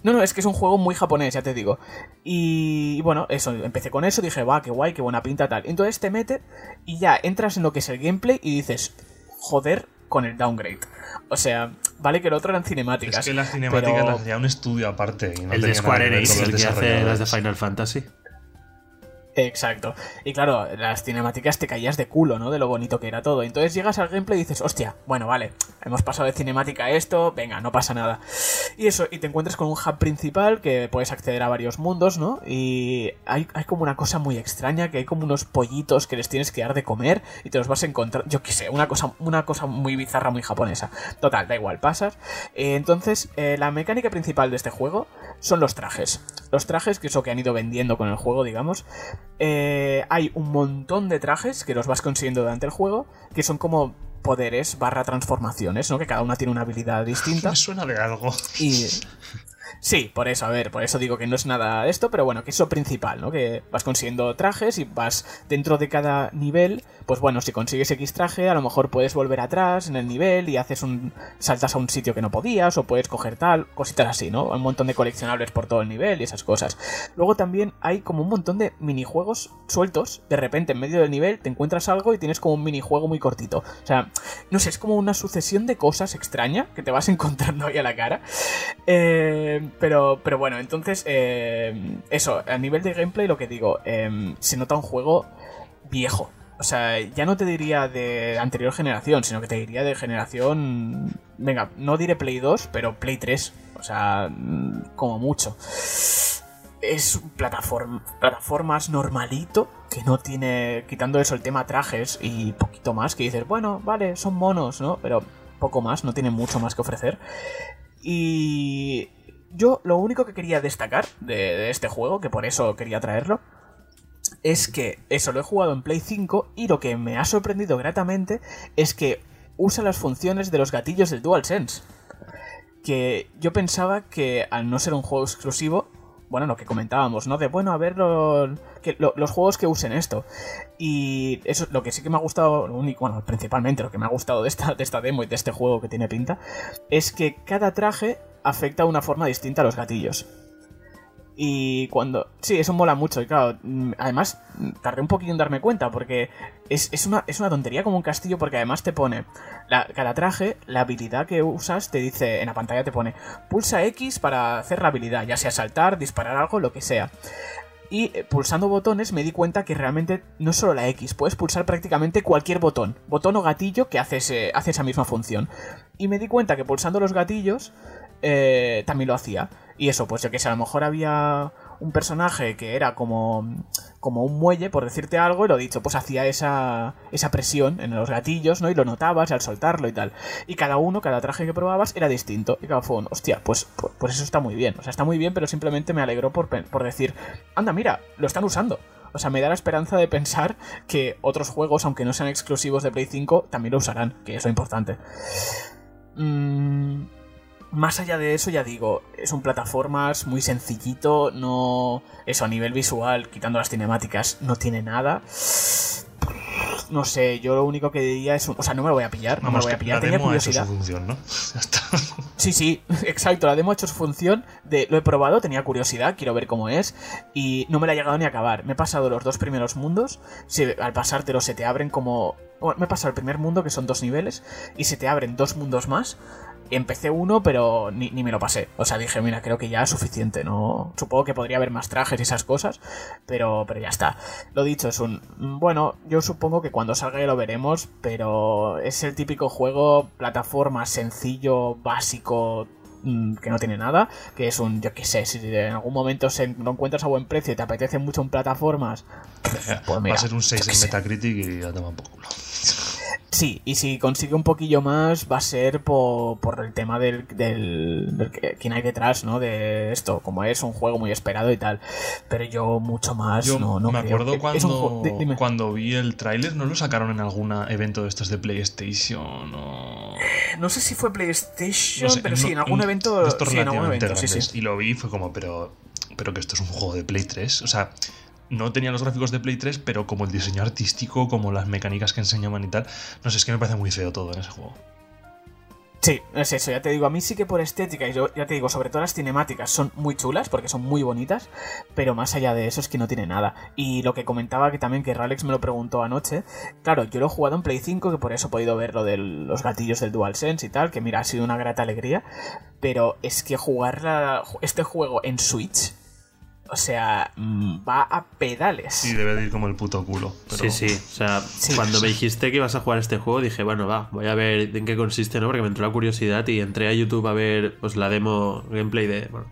No, no, es que es un juego muy japonés, ya te digo. Y, y bueno, eso, empecé con eso, dije, va, qué guay, qué buena pinta, tal. Entonces te mete y ya entras en lo que es el gameplay y dices, joder, con el downgrade. O sea, vale que el otro eran cinemáticas. Es que las cinemáticas pero- las hacía un estudio aparte. Y no el de Square Enix, el que hace las de. Final Fantasy. Exacto. Y claro, las cinemáticas te caías de culo, ¿no? De lo bonito que era todo. Entonces llegas al gameplay y dices, hostia, bueno, vale, hemos pasado de cinemática a esto, venga, no pasa nada. Y eso, y te encuentras con un hub principal que puedes acceder a varios mundos, ¿no? Y hay, hay como una cosa muy extraña, que hay como unos pollitos que les tienes que dar de comer y te los vas a encontrar, yo qué sé, una cosa, una cosa muy bizarra, muy japonesa. Total, da igual, pasas. Eh, entonces, eh, la mecánica principal de este juego son los trajes. Los trajes, que es lo que han ido vendiendo con el juego, digamos. Eh, hay un montón de trajes que los vas consiguiendo durante el juego, que son como poderes barra transformaciones, ¿no? Que cada una tiene una habilidad distinta. Me suena de algo. Y. Sí, por eso, a ver, por eso digo que no es nada esto, pero bueno, que es lo principal, ¿no? Que vas consiguiendo trajes y vas dentro de cada nivel, pues bueno, si consigues X traje, a lo mejor puedes volver atrás en el nivel y haces un. saltas a un sitio que no podías, o puedes coger tal, cositas así, ¿no? Un montón de coleccionables por todo el nivel y esas cosas. Luego también hay como un montón de minijuegos sueltos, de repente en medio del nivel te encuentras algo y tienes como un minijuego muy cortito. O sea, no sé, es como una sucesión de cosas extraña que te vas encontrando ahí a la cara. Eh, pero, pero bueno, entonces, eh, eso, a nivel de gameplay lo que digo, eh, se nota un juego viejo. O sea, ya no te diría de anterior generación, sino que te diría de generación... Venga, no diré Play 2, pero Play 3. O sea, mm, como mucho. Es plataform- plataformas normalito, que no tiene, quitando eso el tema trajes y poquito más, que dices, bueno, vale, son monos, ¿no? Pero poco más, no tiene mucho más que ofrecer. Y yo lo único que quería destacar de, este juego, que por eso quería traerlo, es que eso lo he jugado en Play 5 y lo que me ha sorprendido gratamente es que usa las funciones de los gatillos del DualSense. Que yo pensaba que al no ser un juego exclusivo, bueno, lo que comentábamos, ¿no? De bueno, a ver los juegos que usen esto. Y eso lo que sí que me ha gustado, lo único, bueno, principalmente lo que me ha gustado de esta, de esta demo y de este juego que tiene pinta, es que cada traje afecta de una forma distinta a los gatillos. Y cuando... Sí, eso mola mucho. Y claro, mm, además tardé un poquillo en darme cuenta porque es, es una, es una tontería como un castillo porque además te pone... La, cada traje, la habilidad que usas te dice... En la pantalla te pone pulsa X para hacer la habilidad, ya sea saltar, disparar algo, lo que sea. Y eh, pulsando botones me di cuenta que realmente no solo la X, puedes pulsar prácticamente cualquier botón, botón o gatillo que hace, hace esa misma función. Y me di cuenta que pulsando los gatillos eh, también lo hacía. Y eso, pues yo que sé, a lo mejor había un personaje que era como, como un muelle, por decirte algo, y lo dicho, pues hacía esa, esa presión en los gatillos, ¿no? Y lo notabas al soltarlo y tal. Y cada uno, cada traje que probabas era distinto. Y cada fue un, hostia, pues, pues, pues eso está muy bien. O sea, está muy bien, pero simplemente me alegró por, por decir, anda, mira, lo están usando. O sea, me da la esperanza de pensar que otros juegos, aunque no sean exclusivos de Play 5, también lo usarán, que es lo importante. Mm, más allá de eso, ya digo, es un plataformas muy sencillito, no. Eso a nivel visual, quitando las cinemáticas, no tiene nada. No sé, yo lo único que diría es. un- o sea, no me lo voy a pillar, no me lo voy a pillar. la Tenía demo ha hecho su curiosidad. función, ¿no? Ya está. Sí, sí, exacto. La demo ha hecho su función. De, lo he probado, tenía curiosidad, quiero ver cómo es. Y no me la he llegado ni a acabar. Me he pasado los dos primeros mundos. se- al pasártelo se te abren como Bueno, me he pasado el primer mundo, que son dos niveles, y se te abren dos mundos más. Empecé uno, pero ni, ni me lo pasé. O sea, dije, mira, creo que ya es suficiente, ¿no? Supongo que podría haber más trajes y esas cosas, pero, pero ya está. Lo dicho, es un... Bueno, yo supongo que cuando salga ya lo veremos, pero es el típico juego, plataforma sencillo, básico, mm, que no tiene nada, que es un, yo qué sé, si en algún momento se lo encuentras a buen precio y te apetece mucho en plataformas, pues mira, Va a ser un yo 6 qué en. Metacritic y ya toma por culo. Sí, y si consigue un poquillo más va a ser por, por el tema del, del, del quién hay detrás, ¿no? De esto, como es un juego muy esperado y tal. Pero yo mucho más Yo no, no me creo. acuerdo cuando, dime. vi el tráiler, ¿no lo sacaron en algún evento de estos de PlayStation? O... No sé si fue PlayStation, No sé, pero sí, en algún evento. Sí, en algún evento, sí, sí. Y lo vi y fue como, pero, pero que esto es un juego de Play 3. O sea, no tenía los gráficos de Play 3, pero como el diseño artístico, como las mecánicas que enseñaban y tal. No sé, es que me parece muy feo todo en ese juego. Sí, es eso, ya te digo, a mí sí que por estética, y yo ya te digo, sobre todo las cinemáticas son muy chulas porque son muy bonitas, pero más allá de eso es que no tiene nada. Y lo que comentaba que también que Ralex me lo preguntó anoche, claro, yo lo he jugado en Play 5, que por eso he podido ver lo de los gatillos del DualSense y tal, que mira, ha sido una grata alegría, pero es que jugar este juego en Switch, o sea, mm, va a pedales. Sí, debe de ir como el puto culo. pero- Sí, sí. O sea, cuando me dijiste que ibas a jugar este juego, dije, bueno, va, voy a ver en qué consiste, ¿no? Porque me entró la curiosidad y entré a YouTube a ver pues la demo gameplay de. Bueno,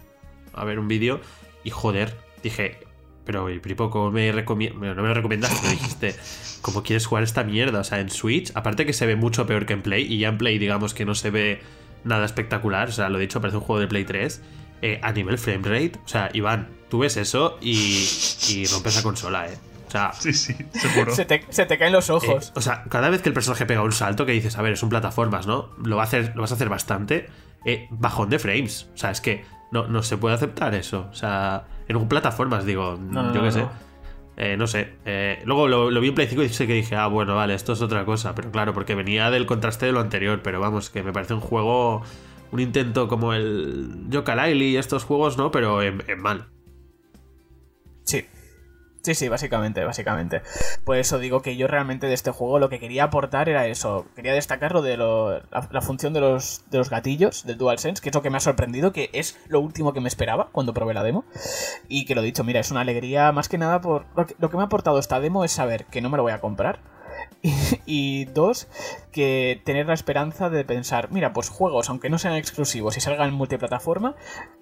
a ver un vídeo. Y joder, dije, pero y Pripo, ¿cómo me recomiendas? No me lo recomendaste, me dijiste, ¿cómo quieres jugar esta mierda? O sea, en Switch, aparte que se ve mucho peor que en Play, y ya en Play, digamos que no se ve nada espectacular, o sea, lo dicho, parece un juego de Play 3. Eh, a nivel frame rate, o sea, Iván, tú ves eso y, y rompes la consola, ¿eh? O sea, Sí, sí, seguro. Se te, se te caen los eh, ojos. o sea, cada vez que el personaje pega un salto, que dices, a ver, es un plataformas, ¿no? Lo, va a hacer, lo vas a hacer bastante. eh, bajón de frames. O sea, es que no, no se puede aceptar eso. O sea, en un plataformas, digo, No, no, yo qué no, sé. no. Eh, no sé. eh, luego lo, lo vi en Play 5 y sé que dije, ah, bueno, vale, esto es otra cosa. Pero claro, porque venía del contraste de lo anterior. Pero vamos, que me parece un juego. Un intento como el Yooka-Laylee y estos juegos, ¿no? Pero en, mal. Sí. Sí, sí, básicamente, básicamente. Por eso digo que yo realmente de este juego lo que quería aportar era eso. Quería destacar lo de lo- la, la función de los, de los gatillos del DualSense, que es lo que me ha sorprendido, que es lo último que me esperaba cuando probé la demo. Y que lo dicho, mira, es una alegría más que nada por... Lo que, lo que me ha aportado esta demo es saber que no me lo voy a comprar. Y, y dos, que tener la esperanza de pensar, mira, pues juegos, aunque no sean exclusivos y salgan en multiplataforma,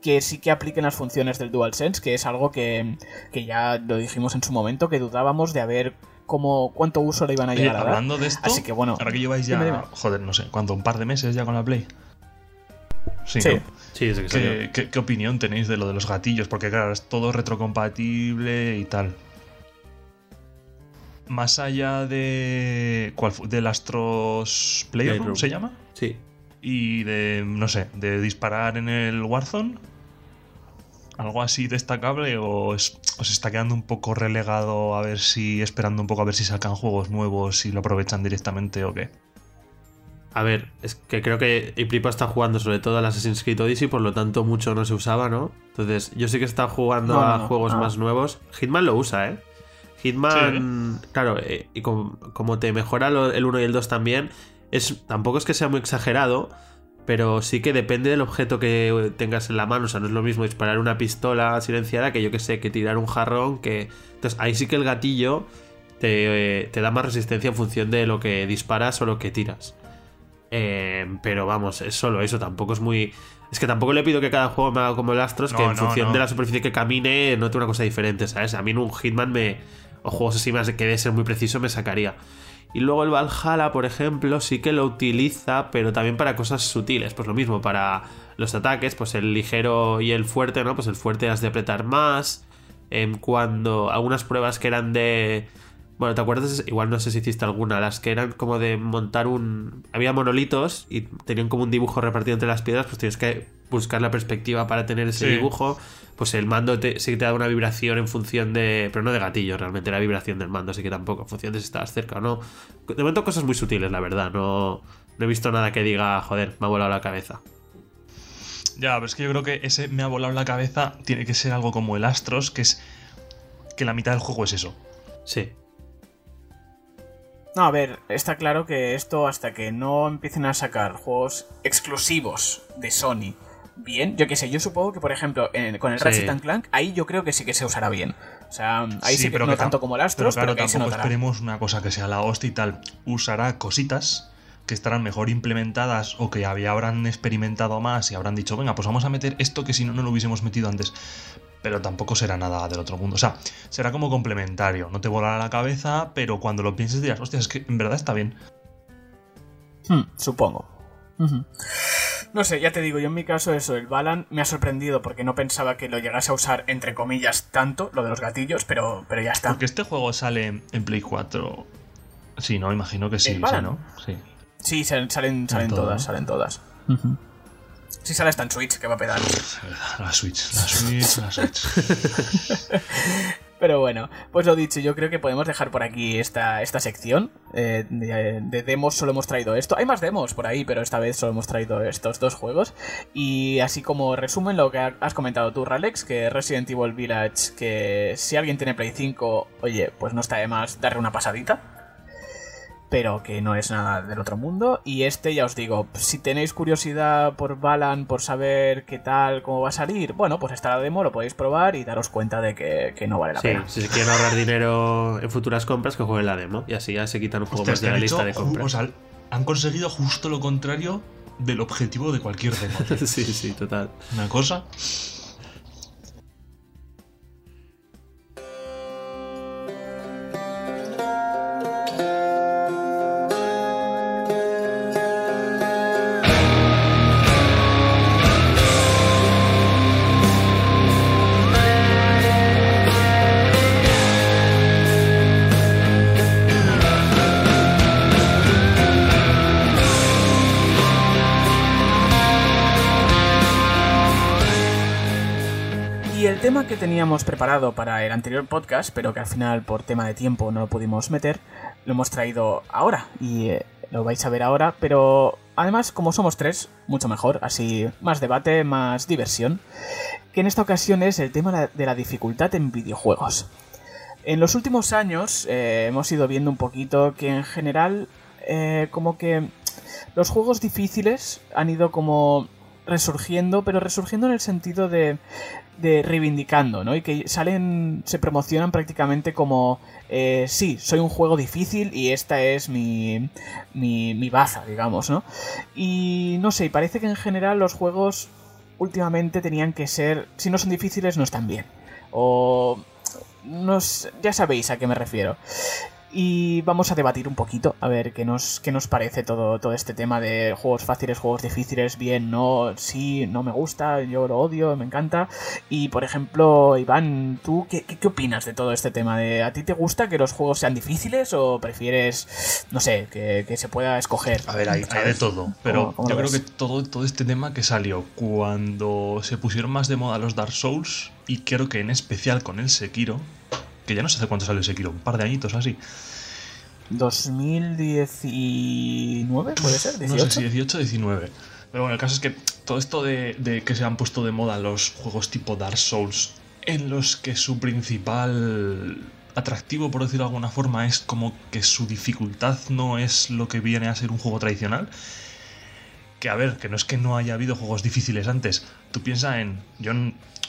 que sí que apliquen las funciones del DualSense, que es algo que, que ya lo dijimos en su momento, que dudábamos de a ver cómo, cuánto uso le iban a Oye, llegar hablando de esto, Así que bueno, ahora que lleváis ya, dime, dime. joder, no sé, ¿cuánto? ¿Un par de meses ya con la Play? Sí, Sí. ¿no? Sí, desde que salió. ¿Qué, qué, qué opinión tenéis de lo de los gatillos? Porque claro, es todo retrocompatible y tal. Más allá de. ¿Cuál fue? ¿Del Astros Playroom Playroom. se llama? Sí. Y de. no sé, de disparar en el Warzone. ¿Algo así destacable? ¿O es- os está quedando un poco relegado a ver si. esperando un poco a ver si sacan juegos nuevos y lo aprovechan directamente o qué? A ver, es que creo que Ipripa está jugando sobre todo al Assassin's Creed Odyssey, por lo tanto mucho no se usaba, ¿no? Entonces, yo sí que está jugando No, a no. juegos más nuevos. Hitman lo usa, ¿eh? Hitman, claro, eh, y como, como te mejora lo- el 1 y el 2 también, es, tampoco es que sea muy exagerado, pero sí que depende del objeto que tengas en la mano. O sea, no es lo mismo disparar una pistola silenciada que yo que sé, que tirar un jarrón, que... Entonces, ahí sí que el gatillo te, eh, te da más resistencia en función de lo que disparas o lo que tiras. Eh, pero vamos, es solo eso, tampoco es muy. Es que tampoco le pido que cada juego me haga como el Astros, que en no, función no. de la superficie que camine note una cosa diferente, ¿sabes? A mí en un Hitman me. O juegos así más que de ser muy preciso me sacaría. Y luego el Valhalla, por ejemplo, sí que lo utiliza, pero también para cosas sutiles. Pues lo mismo, para los ataques, pues el ligero y el fuerte, ¿no? Pues el fuerte has de apretar más. Em, cuando algunas pruebas que eran de. Bueno, ¿te acuerdas? Igual no sé si hiciste alguna, las que eran como de montar un. Había monolitos y tenían como un dibujo repartido entre las piedras, pues tienes que buscar la perspectiva para tener ese Sí. dibujo. Pues el mando te- sí que te da una vibración en función de. Pero no de gatillo, realmente la vibración del mando, así que tampoco, en función de si estabas cerca o no. De momento cosas muy sutiles, la verdad. No, no he visto nada que diga, joder, me ha volado la cabeza. Ya, pero es que yo creo que ese me ha volado la cabeza. Tiene que ser algo como el Astros, que es. que la mitad del juego es eso. Sí. No, a ver, está claro que esto hasta que no empiecen a sacar juegos exclusivos de Sony bien, yo qué sé, yo supongo que por ejemplo con el Ratchet Clank ahí yo creo que sí que se usará bien. O sea, ahí sí, pero no tanto como el Astros, pero, que se notará. esperemos una cosa que sea la hostia y tal. Usará cositas que estarán mejor implementadas o que había, habrán experimentado más y habrán dicho, venga, pues vamos a meter esto que si no, no lo hubiésemos metido antes. Pero tampoco será nada del otro mundo. O sea, será como complementario. No te volará la cabeza, pero cuando lo pienses dirás, hostia, es que en verdad está bien. Hmm, supongo. No sé, ya te digo, yo en mi caso eso, el Balan me ha sorprendido porque no pensaba que lo llegase a usar entre comillas tanto, lo de los gatillos, pero, pero ya está. Porque este juego sale en Play 4. Sí, no, imagino que sí, ¿no? Sí. Sí, salen, salen, todas, salen todas. Si sale hasta en Switch, que va a pedar. La Switch, la Switch, la Switch. Pero bueno, pues lo dicho, yo creo que podemos dejar por aquí esta, esta sección. Eh, de, demos solo hemos traído esto. Hay más demos por ahí, pero esta vez solo hemos traído estos dos juegos. Y así como resumen lo que has comentado tú, Ralex, que Resident Evil Village, que si alguien tiene Play 5, oye, pues no está de más darle una pasadita pero que no es nada del otro mundo. Y este, ya os digo, si tenéis curiosidad por Balan, por saber qué tal, cómo va a salir, bueno, pues está la demo, lo podéis probar y daros cuenta de que, no vale la pena. Si se quieren ahorrar dinero en futuras compras, que jueguen la demo. Y así ya se quitan un poco más de la lista de compras. han conseguido justo lo contrario del objetivo de cualquier demo. sí, sí, total. Una cosa. Que teníamos preparado para el anterior podcast, pero que al final por tema de tiempo no lo pudimos meter, lo hemos traído ahora y eh, lo vais a ver ahora, pero además como somos tres, mucho mejor, así más debate, más diversión, que en esta ocasión es el tema de la dificultad en videojuegos. En los últimos años eh, hemos ido viendo un poquito que en general eh, como que los juegos difíciles han ido como resurgiendo, pero resurgiendo en el sentido de de reivindicando, ¿no? Y que salen, se promocionan prácticamente como, eh, sí, soy un juego difícil y esta es mi, mi, mi baza, digamos, ¿no? Y no sé, parece que en general los juegos últimamente tenían que ser, si no son difíciles, no están bien. O... No, ya sabéis a qué me refiero y vamos a debatir un poquito, a ver qué nos, qué nos parece todo, todo este tema de juegos fáciles, juegos difíciles, bien, no, sí, no me gusta, yo lo odio, me encanta. Y por ejemplo, Iván, ¿tú qué, qué, opinas de todo este tema? De, ¿A ti te gusta que los juegos sean difíciles o prefieres, no sé, que, se pueda escoger? A ver, hay, de todo, pero yo creo que todo, todo este tema que salió cuando se pusieron más de moda los Dark Souls, y creo que en especial con el Sekiro, que ya no sé hace cuánto salió Sekiro, un par de añitos así. 2019, puede ser, 18. No sé si 18 o 19. Pero bueno, el caso es que todo esto de, que se han puesto de moda los juegos tipo Dark Souls, en los que su principal atractivo, por decirlo de alguna forma, es como que su dificultad no es lo que viene a ser un juego tradicional. Que a ver, que no es que no haya habido juegos difíciles antes. Tú piensas en. Yo,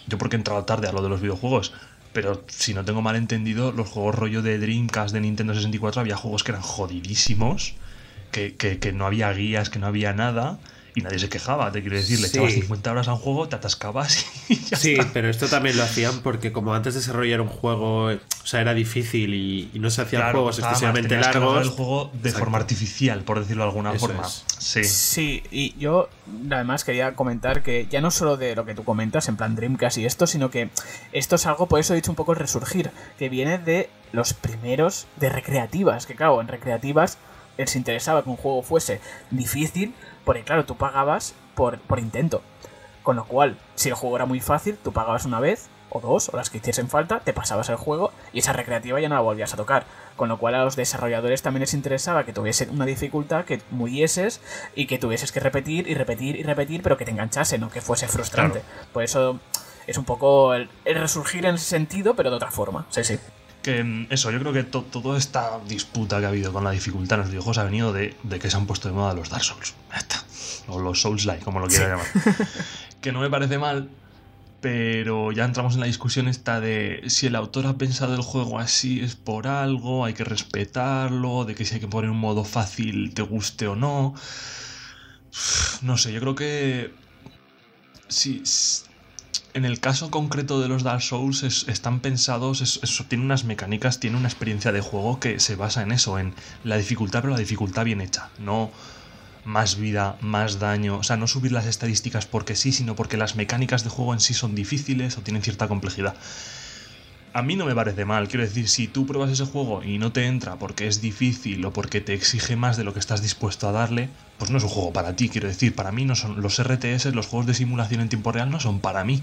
yo porque he entrado tarde a lo de los videojuegos pero si no tengo mal entendido, los juegos rollo de Dreamcast de Nintendo 64 había juegos que eran jodidísimos, que, que no había guías, que no había nada y nadie se quejaba. Te quiero decir, le echabas 50 horas a un juego, te atascabas y ya Sí, pero esto también lo hacían porque como antes de desarrollar un juego, o sea, era difícil y, no se hacían juegos excesivamente largos. el juego de forma artificial, por decirlo de alguna forma. Sí. Sí, y yo además quería comentar que ya no solo de lo que tú comentas, en plan Dreamcast y esto, sino que esto es algo, por eso he dicho un poco el resurgir, que viene de los primeros de recreativas, que claro, en recreativas él se interesaba que un juego fuese difícil, porque claro, tú pagabas por, por intento. Con lo cual, si el juego era muy fácil, tú pagabas una vez, o dos, o las que hiciesen falta, te pasabas el juego y esa recreativa ya no la volvías a tocar. Con lo cual a los desarrolladores también les interesaba que tuviese una dificultad, que murieses y que tuvieses que repetir y repetir y repetir, pero que te enganchase, no que fuese frustrante. Por eso es un poco el, el, resurgir en ese sentido, pero de otra forma. Sí, sí. Que mm, eso, yo creo que to- toda esta disputa que ha habido con la dificultad en los videojuegos ha venido de, de que se han puesto de moda los Dark Souls. Está. O los Souls-like, como lo quieras llamar. que no me parece mal, pero ya entramos en la discusión esta de si el autor ha pensado el juego así es por algo, hay que respetarlo, de que si hay que poner un modo fácil te guste o no. No sé, yo creo que si en el caso concreto de los Dark Souls es- están pensados, es- tiene unas mecánicas, tiene una experiencia de juego que se basa en eso, en la dificultad, pero la dificultad bien hecha, no más vida, más daño, o sea, no subir las estadísticas porque sí, sino porque las mecánicas de juego en sí son difíciles o tienen cierta complejidad. A mí no me parece mal, quiero decir, si tú pruebas ese juego y no te entra porque es difícil o porque te exige más de lo que estás dispuesto a darle, pues no es un juego para ti, quiero decir, para mí no son los RTS, los juegos de simulación en tiempo real no son para mí.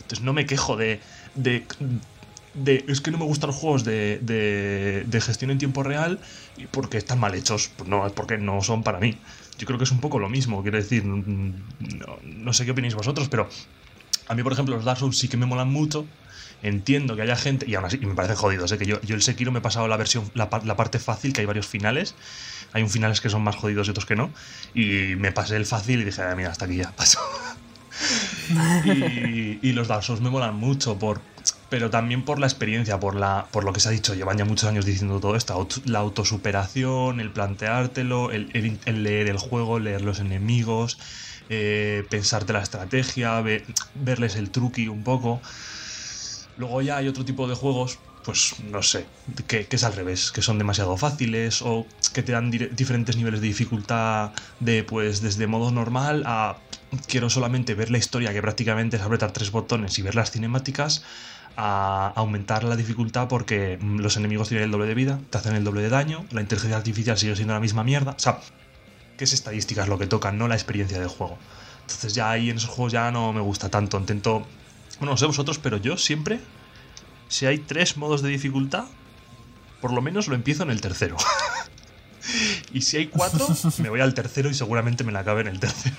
Entonces no me quejo de... de, es que no me gustan los juegos de, de, de gestión en tiempo real porque están mal hechos. Pues no, es porque no son para mí. Yo creo que es un poco lo mismo, quiero decir, no, no sé qué opináis vosotros, pero a mí, por ejemplo, los Dark Souls sí que me molan mucho. Entiendo que haya gente, y aún así y me parece jodido, sé que yo, yo el Sekiro me he pasado la versión, la, la parte fácil, que hay varios finales. Hay un finales que son más jodidos y otros que no. Y me pasé el fácil y dije, "Ah, mira, hasta aquí ya paso. y, y los Dark Souls me molan mucho, por, pero también por la experiencia, por, la, por lo que se ha dicho. Llevan ya muchos años diciendo todo esto: la autosuperación, el planteártelo, el, el- el leer el juego, leer los enemigos, eh, pensarte la estrategia, ve- verles el truqui un poco. Luego ya hay otro tipo de juegos, pues no sé, que, es al revés, que son demasiado fáciles o que te dan diferentes niveles de dificultad de pues desde modo normal a quiero solamente ver la historia que prácticamente es apretar tres botones y ver las cinemáticas a aumentar la dificultad porque los enemigos tienen el doble de vida, te hacen el doble de daño, la inteligencia artificial sigue siendo la misma mierda, o sea, que es estadísticas lo que tocan, no la experiencia del juego. Entonces ya ahí en esos juegos ya no me gusta tanto, intento bueno, no sé vosotros, pero yo siempre, si hay tres modos de dificultad, por lo menos lo empiezo en el tercero. y si hay cuatro, me voy al tercero y seguramente me la acabe en el tercero.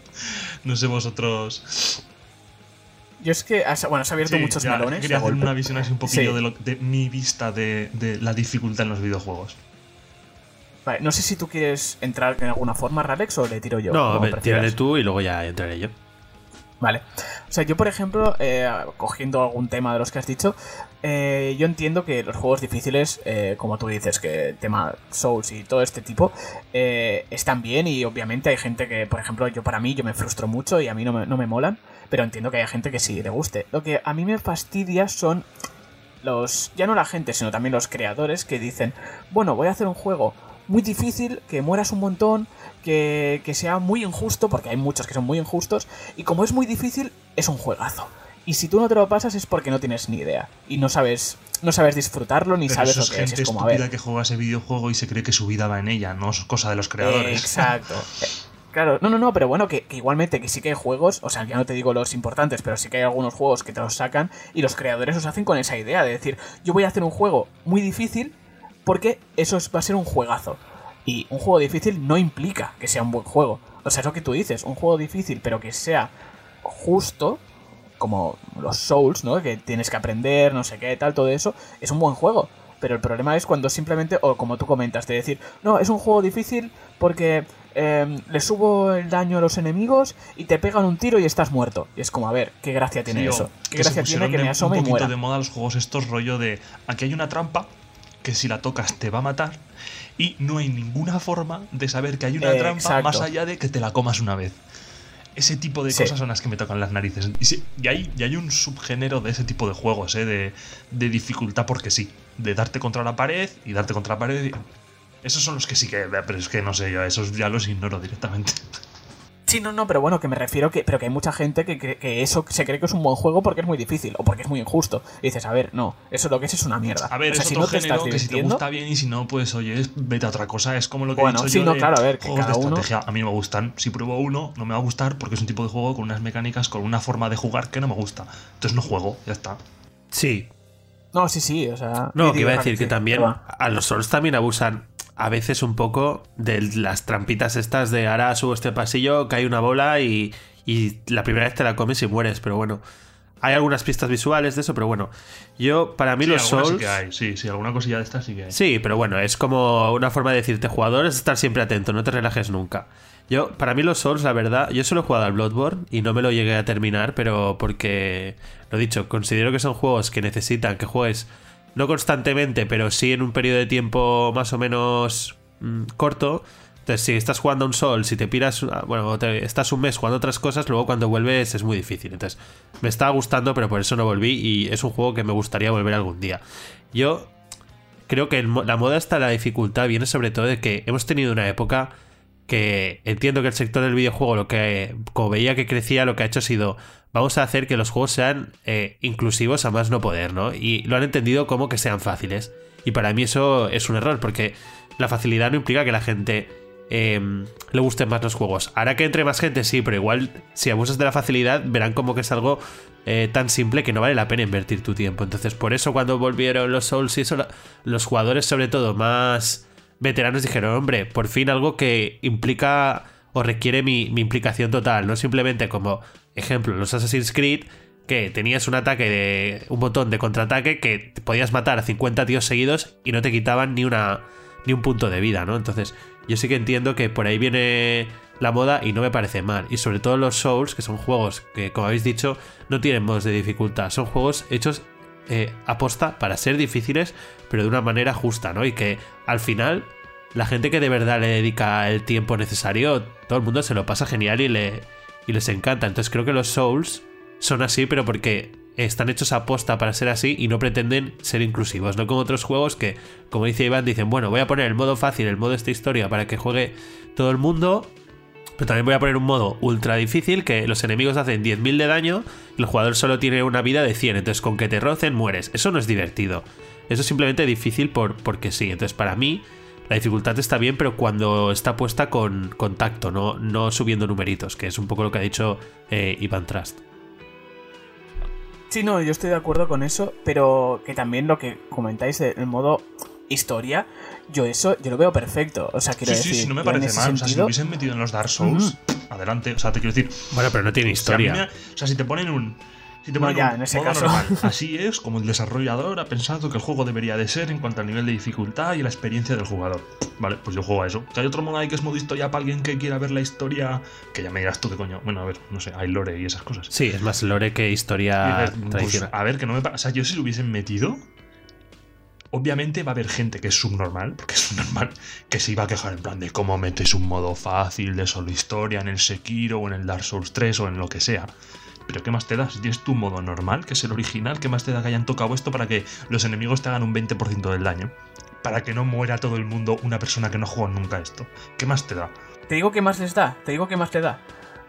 no sé vosotros. Yo es que, has, bueno, has abierto Sí, muchos ya, melones. Quería hacer golpe. una visión así un poquillo Sí. de, lo- de mi vista de, de la dificultad en los videojuegos. Vale, no sé si tú quieres entrar en alguna forma, Ralex, o le tiro yo. no, tírale tú y luego ya entraré yo. Vale. O sea, yo, por ejemplo, eh, cogiendo algún tema de los que has dicho, eh, yo entiendo que los juegos difíciles, eh, como tú dices, que el tema Souls y todo este tipo, eh, están bien y obviamente hay gente que, por ejemplo, yo para mí, yo me frustro mucho y a mí no me, no me molan, pero entiendo que hay gente que sí le guste. Lo que a mí me fastidia son los, ya no la gente, sino también los creadores que dicen, bueno, voy a hacer un juego muy difícil, que mueras un montón, que, que sea muy injusto, porque hay muchos que son muy injustos, y como es muy difícil, es un juegazo. Y si tú no te lo pasas es porque no tienes ni idea. Y no sabes, no sabes disfrutarlo, ni Pero sabes eso lo es que es. gente Es como, a estúpida ver. que juega ese videojuego y se cree que su vida va en ella, no es cosa de los creadores. Exacto. Claro, no, no, no, pero bueno, que, que igualmente que sí que hay juegos, o sea, ya no te digo los importantes, pero sí que hay algunos juegos que te los sacan y los creadores os hacen con esa idea de decir, yo voy a hacer un juego muy difícil porque eso es- va a ser un juegazo. Y un juego difícil no implica que sea un buen juego. O sea, es lo que tú dices, un juego difícil pero que sea justo, como los Souls, ¿no? Que tienes que aprender, no sé qué, tal, todo eso, es un buen juego. Pero el problema es cuando simplemente, o como tú comentas, de decir, no, es un juego difícil porque eh, le subo el daño a los enemigos y te pegan un tiro y estás muerto. Y es como, a ver, qué gracia tiene Sí, eso. Qué que gracia tiene que de- me asome y un poquito muera. de moda los juegos estos rollo de aquí hay una trampa que si la tocas te va a matar y no hay ninguna forma de saber que hay una Eh, trampa exacto. más allá de que te la comas una vez. Ese tipo de Sí. cosas son las que me tocan las narices. Y, sí, y hay, y hay un subgénero de ese tipo de juegos, ¿eh? de, de dificultad porque sí. De darte contra la pared y darte contra la pared. y- Esos son los que sí que... Pero es que no sé, yo esos ya los ignoro directamente. Sí, no, no, pero bueno, que me refiero que, pero que hay mucha gente que, cree que eso se cree que es un buen juego porque es muy difícil o porque es muy injusto. Y dices, a ver, no, eso lo que es es una mierda. A ver, O sea, es si otro no te género estás que si te gusta bien y si no, pues oye, vete a otra cosa. Es como lo que Bueno, he dicho sí, yo no, de claro, a ver, que juegos de uno- estrategia. A mí no me gustan. Si pruebo uno, no me va a gustar porque es un tipo de juego con unas mecánicas, con una forma de jugar que no me gusta. Entonces no juego, ya está. Sí. No, sí, sí, o sea. No, que iba a decir que también va. a los Souls también abusan a veces un poco de las trampitas estas de ahora subo este pasillo, cae una bola y, y la primera vez te la comes y mueres, pero bueno. hay algunas pistas visuales de eso, pero bueno, yo, para mí Sí, los Souls... Sí, que hay. sí, sí, alguna cosilla de estas sí que hay. Sí, pero bueno, es como una forma de decirte, jugador, es estar siempre atento, no te relajes nunca. Yo, para mí los Souls, la verdad, yo solo he jugado al Bloodborne y no me lo llegué a terminar, pero porque, lo dicho, considero que son juegos que necesitan que juegues no constantemente, pero sí en un periodo de tiempo más o menos mm, corto. Entonces, si estás jugando un Souls, si te piras, ah, bueno, te- estás un mes jugando otras cosas, luego cuando vuelves es muy difícil. Entonces, me estaba gustando, pero por eso no volví y es un juego que me gustaría volver algún día. Yo creo que la moda está la dificultad viene sobre todo de que hemos tenido una época que entiendo que el sector del videojuego lo que como veía que crecía lo que ha hecho ha sido vamos a hacer que los juegos sean eh, inclusivos a más no poder, ¿no? Y lo han entendido como que sean fáciles. Y para mí eso es un error porque la facilidad no implica que la gente eh, le gusten más los juegos. Hará que entre más gente, sí, pero igual si abusas de la facilidad verán como que es algo eh, tan simple que no vale la pena invertir tu tiempo. Entonces, por eso cuando volvieron los Souls y eso, los jugadores sobre todo más veteranos dijeron, hombre, por fin algo que implica o requiere mi, implicación total, no simplemente como ejemplo los Assassin's Creed, que tenías un ataque de un botón de contraataque que podías matar a 50 tíos seguidos y no te quitaban ni una ni un punto de vida, ¿no? Entonces, yo sí que entiendo que por ahí viene la moda y no me parece mal. Y sobre todo los Souls, que son juegos que, como habéis dicho, no tienen modos de dificultad. Son juegos hechos eh, aposta para ser difíciles, pero de una manera justa, ¿no? Y que al final la gente que de verdad le dedica el tiempo necesario, todo el mundo se lo pasa genial y, le, y les encanta. Entonces creo que los Souls son así, pero porque están hechos a para ser así y no pretenden ser inclusivos, no como otros juegos que, como dice Iván, dicen, bueno, voy a poner el modo fácil, el modo esta historia para que juegue todo el mundo, pero también voy a poner un modo ultra difícil que los enemigos hacen 10.000 de daño y el jugador solo tiene una vida de 100, entonces con que te rocen mueres. Eso no es divertido. Eso es simplemente difícil por, porque sí. Entonces para mí la dificultad está bien, pero cuando está puesta con, con tacto, no, no subiendo numeritos, que es un poco lo que ha dicho eh, Ivan Trust. Sí, no, yo estoy de acuerdo con eso, pero que también lo que comentáis del modo historia, yo eso, yo lo veo perfecto. O sea, quiero Sí, sí, decir, sí, no me parece mal. O sea, si lo hubiesen metido en los Dark Souls, adelante. O sea, te quiero decir, Bueno, pero no tiene si historia. me- o sea, si te ponen un. Si te No, ponen ya, un en ese modo caso. normal, así es como el desarrollador ha pensado que el juego debería de ser en cuanto al nivel de dificultad y la experiencia del jugador. Vale, pues yo juego a eso. Que hay otro modo ahí que es modo historia para alguien que quiera ver la historia. Que ya me dirás tú qué coño. Bueno, a ver, no sé, hay lore y esas cosas. Sí, es más lore que historia pues, tradicional. a ver, que no me O sea, yo si lo hubiesen metido. Obviamente va a haber gente que es subnormal, porque es subnormal, que se iba a quejar en plan de cómo metes un modo fácil de solo historia en el Sekiro o en el Dark Souls 3 o en lo que sea. Pero ¿qué más te da? Si tienes tu modo normal, que es el original, ¿qué más te da que hayan tocado esto para que los enemigos te hagan un 20% del daño? Para que no muera todo el mundo una persona que no juega nunca esto. ¿Qué más te da? Te digo que más les da, te digo que más te da.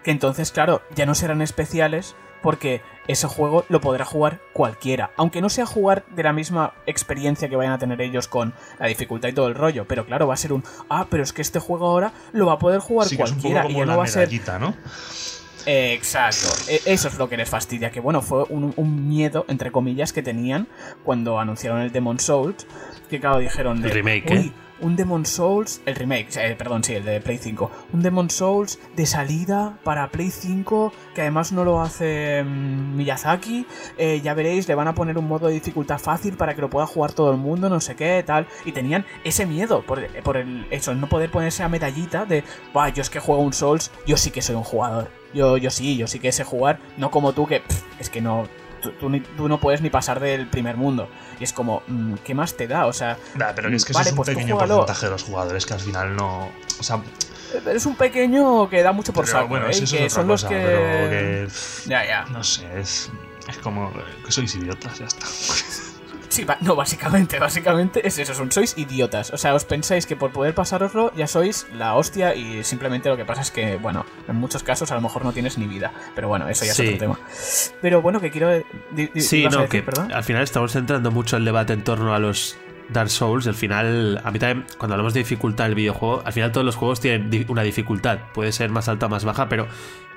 Que entonces, claro, ya no serán especiales porque ese juego lo podrá jugar cualquiera. Aunque no sea jugar de la misma experiencia que vayan a tener ellos con la dificultad y todo el rollo. Pero claro, va a ser un, ah, pero es que este juego ahora lo va a poder jugar Sí, cualquiera. y ya no va a ser ¿no? Exacto, E- eso es lo que les fastidia, que bueno, fue un, un miedo, entre comillas, que tenían cuando anunciaron el Demon Souls, que claro, dijeron de, El remake, "Uy, ¿eh? Un Demon Souls, el remake, eh, perdón, sí, el de Play 5, un Demon Souls de salida para Play 5, que además no lo hace mm, Miyazaki, eh, ya veréis, le van a poner un modo de dificultad fácil para que lo pueda jugar todo el mundo, no sé qué, tal, y tenían ese miedo por, por el, eso, no poder ponerse a medallita de, "Buah, yo es que juego un Souls, yo sí que soy un jugador. Yo, yo sí, yo sí que sé jugar, no como tú que es que no, tú, tú ni- tú no puedes ni pasar del primer mundo. Y es como, mm, ¿qué más te da? O sea, Nah, pero es que Vale, eso es un pues pequeño porcentaje de los jugadores que al final no. O sea, es un pequeño que da mucho por saco, bueno, ¿eh? eso Y es que son los que... pero que, Ya, ya. No sé, es. Es como que sois idiotas, ya está. Sí, no, básicamente, básicamente es eso, son, sois idiotas. O sea, os pensáis que por poder pasároslo ya sois la hostia y simplemente lo que pasa es que, bueno, en muchos casos a lo mejor no tienes ni vida. Pero bueno, eso ya Sí. es otro tema. Pero bueno, que quiero... Sí, ¿ibas a no, decir, que perdón? al final estamos centrando mucho el debate en torno a los Dark Souls. Al final, a mí también, cuando hablamos de dificultad del videojuego, al final todos los juegos tienen una dificultad. Puede ser más alta o más baja, pero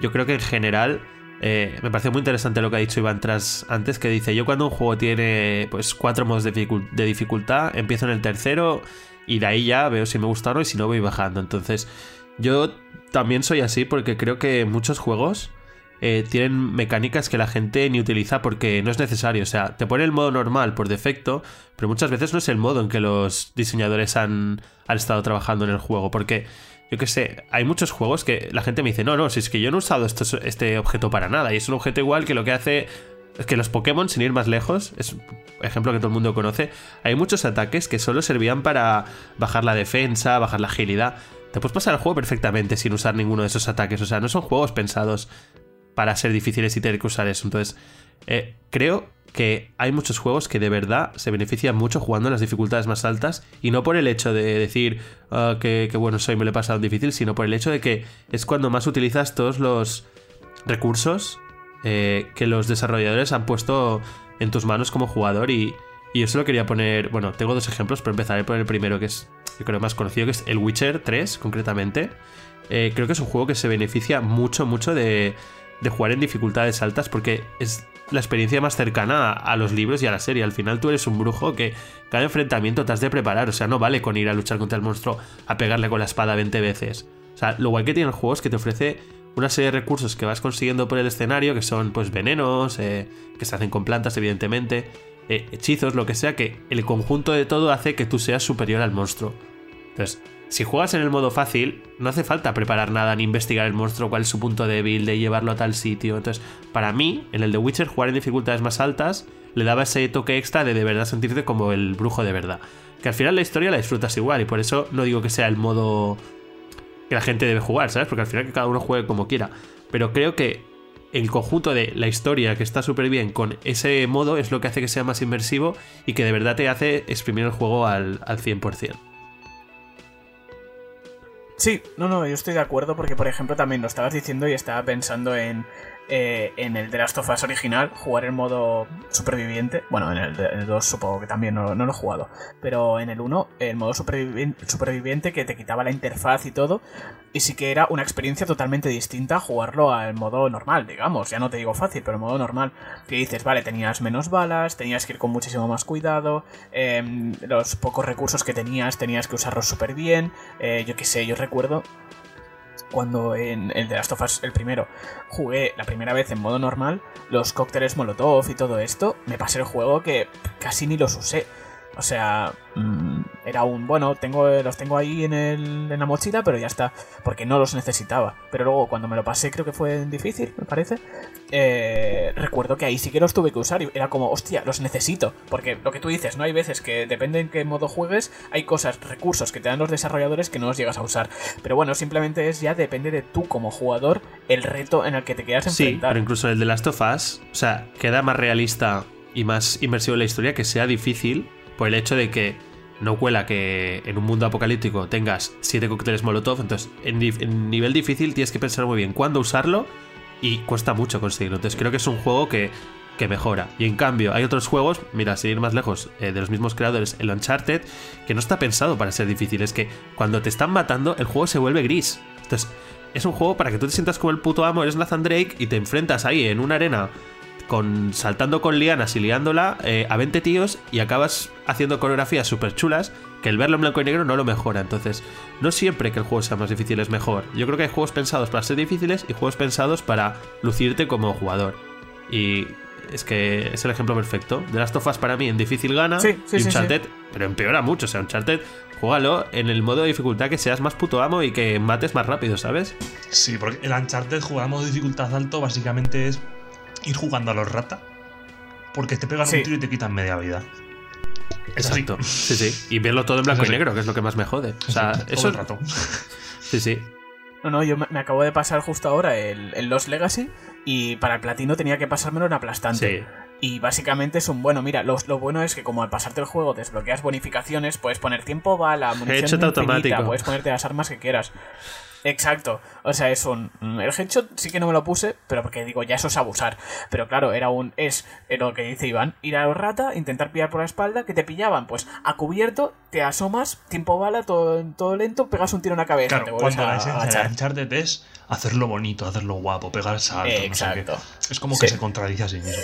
yo creo que en general eh, me parece muy interesante lo que ha dicho Iván Tras antes, que dice, yo cuando un juego tiene pues cuatro modos de, dificul- de dificultad, empiezo en el tercero y de ahí ya veo si me gusta o no y si no voy bajando. Entonces, yo también soy así porque creo que muchos juegos eh, tienen mecánicas que la gente ni utiliza porque no es necesario. O sea, te pone el modo normal por defecto, pero muchas veces no es el modo en que los diseñadores han, han estado trabajando en el juego. Porque, yo qué sé, hay muchos juegos que la gente me dice, no, no, si es que yo no he usado este objeto para nada. Y es un objeto igual que lo que hace es que los Pokémon, sin ir más lejos, es un ejemplo que todo el mundo conoce, hay muchos ataques que solo servían para bajar la defensa, bajar la agilidad. Te puedes pasar el juego perfectamente sin usar ninguno de esos ataques. O sea, no son juegos pensados para ser difíciles y tener que usar eso. Entonces, eh, creo que hay muchos juegos que de verdad se benefician mucho jugando en las dificultades más altas y no por el hecho de decir ah, que, bueno soy me lo he pasado difícil, sino por el hecho de que es cuando más utilizas todos los recursos eh, que los desarrolladores han puesto en tus manos como jugador y, y yo solo quería poner, bueno, tengo dos ejemplos, pero empezaré por el primero que es, yo creo, más conocido, que es el Witcher 3, concretamente. Eh, creo que es un juego que se beneficia mucho, mucho de, de jugar en dificultades altas porque es la experiencia más cercana a, los libros y a la serie. Al final tú eres un brujo que cada enfrentamiento te has de preparar. O sea, no vale con ir a luchar contra el monstruo a pegarle con la espada 20 veces. O sea, lo guay que tiene el juego es que te ofrece una serie de recursos que vas consiguiendo por el escenario, que son pues venenos, eh, que se hacen con plantas evidentemente, eh, hechizos, lo que sea, que el conjunto de todo hace que tú seas superior al monstruo. Entonces, si juegas en el modo fácil, no hace falta preparar nada ni investigar el monstruo, cuál es su punto débil, de llevarlo a tal sitio. Entonces, para mí, en el de Witcher, jugar en dificultades más altas le daba ese toque extra de de verdad sentirte como el brujo de verdad. Que al final la historia la disfrutas igual, y por eso no digo que sea el modo que la gente debe jugar, ¿sabes? Porque al final que cada uno juegue como quiera. Pero creo que el conjunto de la historia que está súper bien con ese modo es lo que hace que sea más inmersivo y que de verdad te hace exprimir el juego al, al 100%. Sí, no, no, yo estoy de acuerdo porque, por ejemplo, también lo estabas diciendo y estaba pensando en eh, en el The Last of Us original jugar en modo superviviente. Bueno, en el, 2 supongo que también no, lo he jugado. Pero en el 1, el modo superviviente que te quitaba la interfaz y todo. Y sí que era una experiencia totalmente distinta jugarlo al modo normal, digamos. Ya no te digo fácil, pero el modo normal. Que dices, vale, tenías menos balas, tenías que ir con muchísimo más cuidado. Em, los pocos recursos que tenías tenías que usarlos súper bien. Eh, yo qué sé, yo recuerdo cuando en el de Last of Us, el primero, jugué la primera vez en modo normal, los cócteles Molotov y todo esto, me pasé el juego que casi ni los usé. O sea, mm, era un, bueno, tengo, los tengo ahí en, el, en la mochila, pero ya está, porque no los necesitaba. Pero luego cuando me lo pasé, creo que fue difícil, me parece, eh, recuerdo que ahí sí que los tuve que usar y era como, hostia, los necesito. Porque lo que tú dices, no hay veces que depende en qué modo juegues, hay cosas, recursos que te dan los desarrolladores que no los llegas a usar. Pero bueno, simplemente es ya depende de tú como jugador el reto en el que te quedas enfrentar. Sí, pero incluso el de Last of Us, o sea, queda más realista y más inmersivo en la historia que sea difícil por el hecho de que no cuela que en un mundo apocalíptico tengas siete cócteles Molotov, entonces en, nivel difícil tienes que pensar muy bien cuándo usarlo y cuesta mucho conseguirlo. Entonces creo que es un juego que, que mejora. Y en cambio, hay otros juegos, mira, sin ir más lejos, eh, de los mismos creadores, el Uncharted, que no está pensado para ser difícil. Es que cuando te están matando, el juego se vuelve gris. Entonces, es un juego para que tú te sientas como el puto amo, eres Nathan Drake y te enfrentas ahí en una arena con saltando con lianas y liándola eh, a 20 tíos y acabas haciendo coreografías súper chulas que el verlo en blanco y negro no lo mejora. Entonces, no siempre que el juego sea más difícil es mejor. Yo creo que hay juegos pensados para ser difíciles y juegos pensados para lucirte como jugador. Y es que es el ejemplo perfecto. De las tofas para mí en difícil gana y Uncharted, pero empeora mucho. O sea, Uncharted, juégalo en el modo de dificultad que seas más puto amo y que mates más rápido, ¿sabes? Sí, porque el Uncharted jugar modo de dificultad alto básicamente es ir jugando a los rata. Porque te pegan un tiro y te quitan media vida. Exacto. Sí, sí. Y verlo todo en blanco y negro, que es lo que más me jode. O sea, eso. El rato. Sí, sí. No, no, yo me acabo de pasar justo ahora el, el Lost Legacy y para el platino tenía que pasármelo en aplastante. Sí. Y básicamente es un bueno, mira, lo, lo, bueno es que como al pasarte el juego desbloqueas bonificaciones, puedes poner tiempo, bala, munición automático. puedes ponerte las armas que quieras. Exacto. O sea, es un. Mm, el headshot sí que no me lo puse, pero porque digo, ya eso es abusar. Pero claro, era un. Es lo que dice Iván: ir a los rata, intentar pillar por la espalda, que te pillaban. Pues a cubierto, te asomas, tiempo bala, todo, todo lento, pegas un tiro en la cabeza. Claro, cuando la esencia de Uncharted es hacerlo bonito, hacerlo guapo, pegar salto. Exacto. Es como que se contradice a sí mismo.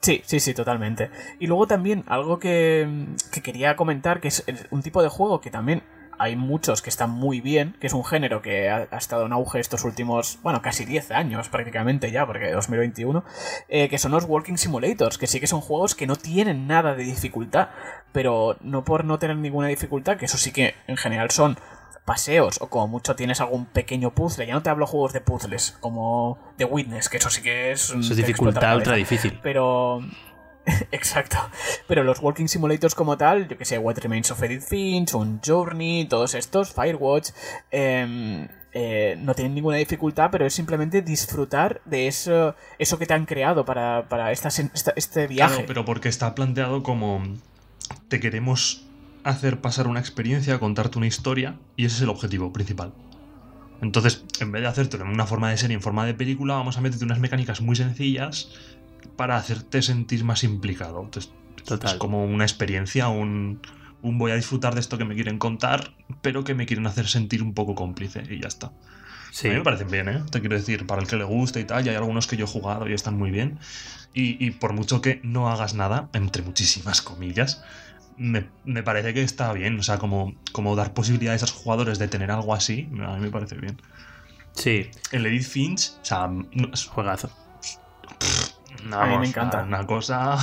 Sí, sí, sí, totalmente. Y luego también algo que, que quería comentar, que es un tipo de juego que también hay muchos que están muy bien, que es un género que ha, estado en auge estos últimos, bueno, casi 10 años prácticamente ya, porque 2021, eh, que son los Walking Simulators, que sí que son juegos que no tienen nada de dificultad, pero no por no tener ninguna dificultad, que eso sí que en general son paseos o como mucho tienes algún pequeño puzzle. Ya no te hablo juegos de puzzles como The Witness, que eso sí que es... Eso es dificultad ultra difícil. Pero Exacto. Pero los Walking Simulators como tal, yo que sé, What Remains of Edith Finch, un Journey, todos estos, Firewatch, em, eh, no tienen ninguna dificultad, pero es simplemente disfrutar de eso, eso que te han creado para, para este viaje. Claro, pero porque está planteado como te queremos hacer pasar una experiencia, contarte una historia, y ese es el objetivo principal. Entonces, en vez de hacértelo en una forma de serie, en forma de película, vamos a meterte unas mecánicas muy sencillas para hacerte sentir más implicado. Entonces, Es como una experiencia, un, un, voy a disfrutar de esto que me quieren contar, pero que me quieren hacer sentir un poco cómplice y ya está. Sí. A mí me parecen bien, ¿eh? Te quiero decir, para el que le guste y tal, y hay algunos que yo he jugado y están muy bien. Y, y por mucho que no hagas nada, entre muchísimas comillas, me, me, parece que está bien. O sea, como, como dar posibilidades a los jugadores de tener algo así, a mí me parece bien. Sí. El Edith Finch, o sea, es juegazo. A mí me encanta. Una cosa.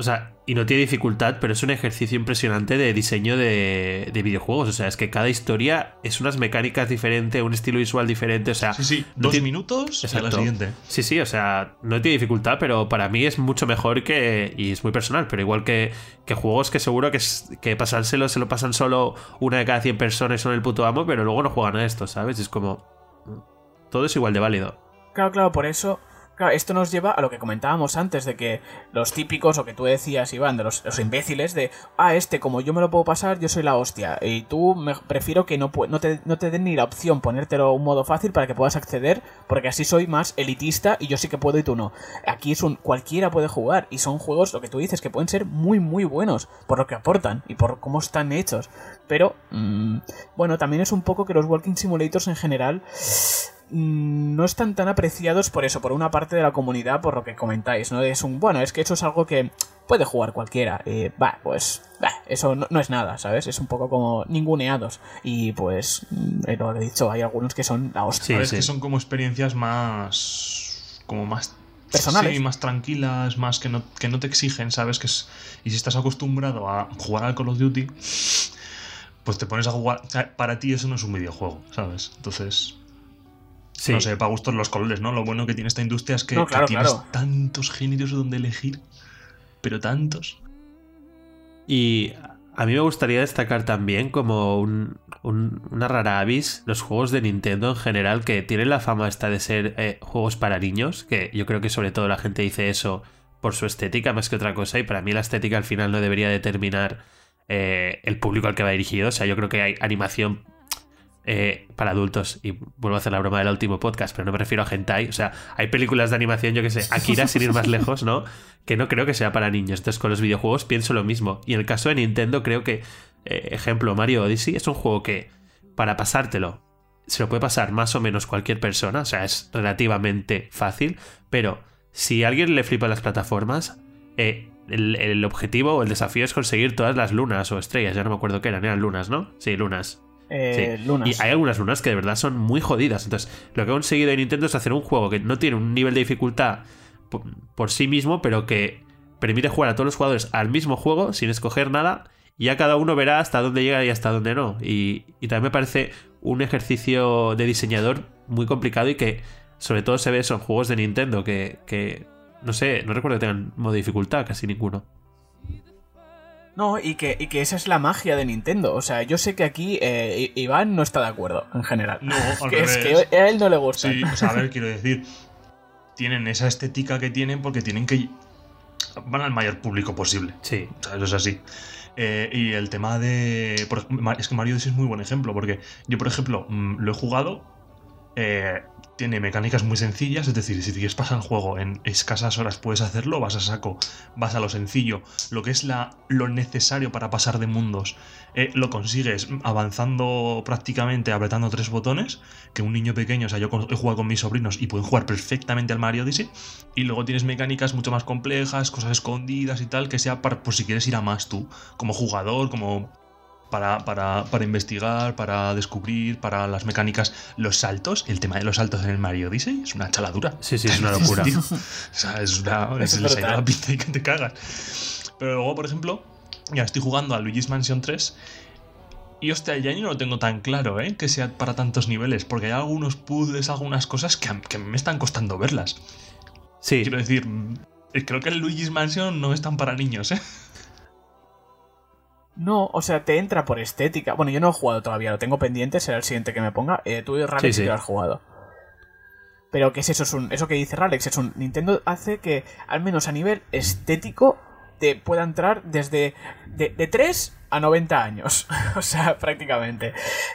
O sea, y no tiene dificultad, pero es un ejercicio impresionante de diseño de, videojuegos. O sea, es que cada historia es unas mecánicas diferentes, un estilo visual diferente. O sea, sí, sí, dos minutos y la siguiente. Sí, sí, o sea, no tiene dificultad, pero para mí es mucho mejor que. Y es muy personal, pero igual que, que juegos que seguro que, que pasárselo se lo pasan solo una de cada 100 personas son el puto amo, pero luego no juegan a esto, ¿sabes? Es como. Todo es igual de válido. Claro, claro, por eso esto nos lleva a lo que comentábamos antes, de que los típicos, o que tú decías, Iván, de los, imbéciles, de, ah, este, como yo me lo puedo pasar, yo soy la hostia, y tú prefiero que no, no, te, no te den ni la opción ponértelo un modo fácil para que puedas acceder, porque así soy más elitista y yo sí que puedo y tú no. Aquí es un, cualquiera puede jugar, y son juegos, lo que tú dices, que pueden ser muy, muy buenos, por lo que aportan y por cómo están hechos. Pero, mm, bueno, también es un poco que los Walking Simulators en general no están tan apreciados por eso, por una parte de la comunidad, por lo que comentáis, ¿no? Es un, bueno, es que eso es algo que puede jugar cualquiera. Y, va, pues, eso no, es nada, ¿sabes? Es un poco como ninguneados. Y pues, mm, lo he dicho, hay algunos que son la hostia. Sí, que son como experiencias más. como más. Personales. Sí, más tranquilas, más que no, que no te exigen, ¿sabes? Que es, y si estás acostumbrado a jugar al Call of Duty, pues te pones a jugar. Para ti eso no es un videojuego, ¿sabes? Entonces no sé, para gustos los colores, ¿no? Lo bueno que tiene esta industria es que, tienes tantos géneros donde elegir, pero tantos. Y a mí me gustaría destacar también como una rara avis los juegos de Nintendo en general que tienen la fama esta de ser eh, juegos para niños, que yo creo que sobre todo la gente dice eso por su estética más que otra cosa y para mí la estética al final no debería determinar eh, el público al que va dirigido, o sea, yo creo que hay animación eh, para adultos. Y vuelvo a hacer la broma del último podcast, pero no me refiero a hentai. O sea, hay películas de animación, yo que sé, Akira sin ir más lejos, ¿no? Que no creo que sea para niños. Entonces, con los videojuegos pienso lo mismo. Y en el caso de Nintendo, creo que, eh, ejemplo, Mario Odyssey es un juego que, para pasártelo, se lo puede pasar más o menos cualquier persona. O sea, es relativamente fácil. Pero si a alguien le flipa las plataformas, eh, el, el, objetivo o el desafío es conseguir todas las lunas o estrellas. Ya no me acuerdo qué eran, eran lunas, ¿no? Sí, lunas. Eh, y hay algunas lunas que de verdad son muy jodidas. Entonces, lo que ha conseguido Nintendo es hacer un juego que no tiene un nivel de dificultad por, sí mismo, pero que permite jugar a todos los jugadores al mismo juego sin escoger nada. Y ya cada uno verá hasta dónde llega y hasta dónde no. Y, también me parece un ejercicio de diseñador muy complicado y que sobre todo se ve eso en juegos de Nintendo que, que no sé, no recuerdo que tengan modo de dificultad, casi ninguno. No, y que, que esa es la magia de Nintendo. O sea, yo sé que aquí eh, Iván no está de acuerdo, en general. No, al que es que a él no le gusta. Sí, o sea, a ver, quiero decir, tienen esa estética que tienen porque tienen que. van al mayor público posible. Sí. O sea, eso es así. Eh, y el tema de. es que Mario Odyssey es muy buen ejemplo, porque yo, por ejemplo, mm, lo he jugado. Eh, tiene mecánicas muy sencillas, es decir, si quieres pasar el juego en escasas horas puedes hacerlo, vas a saco, vas a lo sencillo, lo que es la, lo necesario para pasar de mundos, eh, lo consigues avanzando prácticamente, apretando tres botones, que un niño pequeño, o sea, yo he jugado con mis sobrinos y pueden jugar perfectamente al Mario Odyssey, y luego tienes mecánicas mucho más complejas, cosas escondidas y tal, que sea para, por si quieres ir a más tú, como jugador, como para, para, para, investigar, para descubrir, para las mecánicas. Los saltos, el tema de los saltos en el Mario Odyssey es una chaladura. Sí, sí, es una locura. o sea, es una. Es, es la pizza y que te cagas. Pero luego, por ejemplo, ya estoy jugando a Luigi's Mansion 3. Y hostia, ya yo no lo tengo tan claro, ¿eh? Que sea para tantos niveles. Porque hay algunos puzzles, algunas cosas que, que me están costando verlas. Sí. Quiero decir, creo que el Luigi's Mansion no es tan para niños, ¿eh? No, o sea, te entra por estética. Bueno, yo no he jugado todavía, lo tengo pendiente, será el siguiente que me ponga. Eh, tú, Ralex, sí, lo has jugado. Pero ¿qué es eso? Es un, eso que dice Ralex, es un Nintendo hace que, al menos a nivel estético, te pueda entrar desde de, de 3 a 90 años. o sea, prácticamente.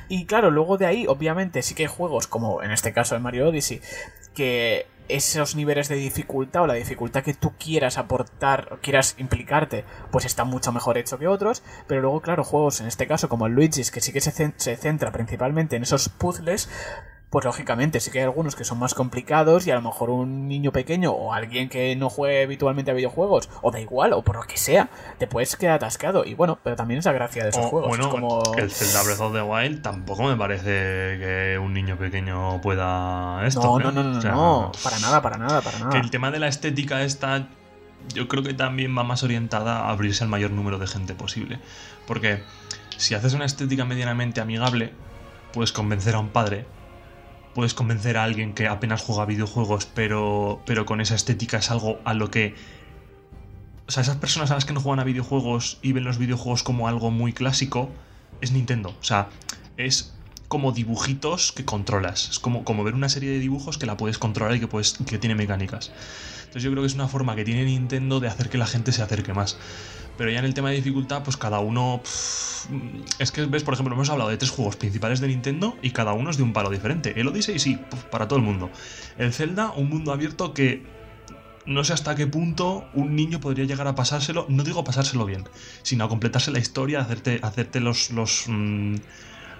Y claro, luego de ahí, obviamente, sí que hay juegos, como en este caso el Mario Odyssey, que esos niveles de dificultad o la dificultad que tú quieras aportar o quieras implicarte, pues está mucho mejor hecho que otros. Pero luego, claro, juegos en este caso como el Luigi's, que sí que se, centra principalmente en esos puzzles, pues lógicamente sí que hay algunos que son más complicados y a lo mejor un niño pequeño o alguien que no juegue habitualmente a videojuegos, o da igual, o por lo que sea, te puedes quedar atascado. Y bueno, pero también es la gracia de esos o, juegos. Bueno, como... el Zelda Breath of the Wild tampoco me parece que un niño pequeño pueda esto. No, no, no, no, o sea, no, para nada, para nada, para nada. Que el tema de la estética esta, yo creo que también va más orientada a abrirse al mayor número de gente posible. Porque si haces una estética medianamente amigable, puedes convencer a un padre puedes convencer a alguien que apenas juega videojuegos, pero, pero con esa estética es algo a lo que... O sea, esas personas a las que no juegan a videojuegos y ven los videojuegos como algo muy clásico, es Nintendo. O sea, es como dibujitos que controlas. Es como, como ver una serie de dibujos que la puedes controlar y que, puedes, que tiene mecánicas. Entonces yo creo que es una forma que tiene Nintendo de hacer que la gente se acerque más. Pero ya en el tema de dificultad, pues cada uno... Es que, ves, por ejemplo, hemos hablado de tres juegos principales de Nintendo y cada uno es de un palo diferente. El Odyssey, sí, para todo el mundo. El Zelda, un mundo abierto que no sé hasta qué punto un niño podría llegar a pasárselo, no digo pasárselo bien, sino a completarse la historia, hacerte, hacerte los... mmm,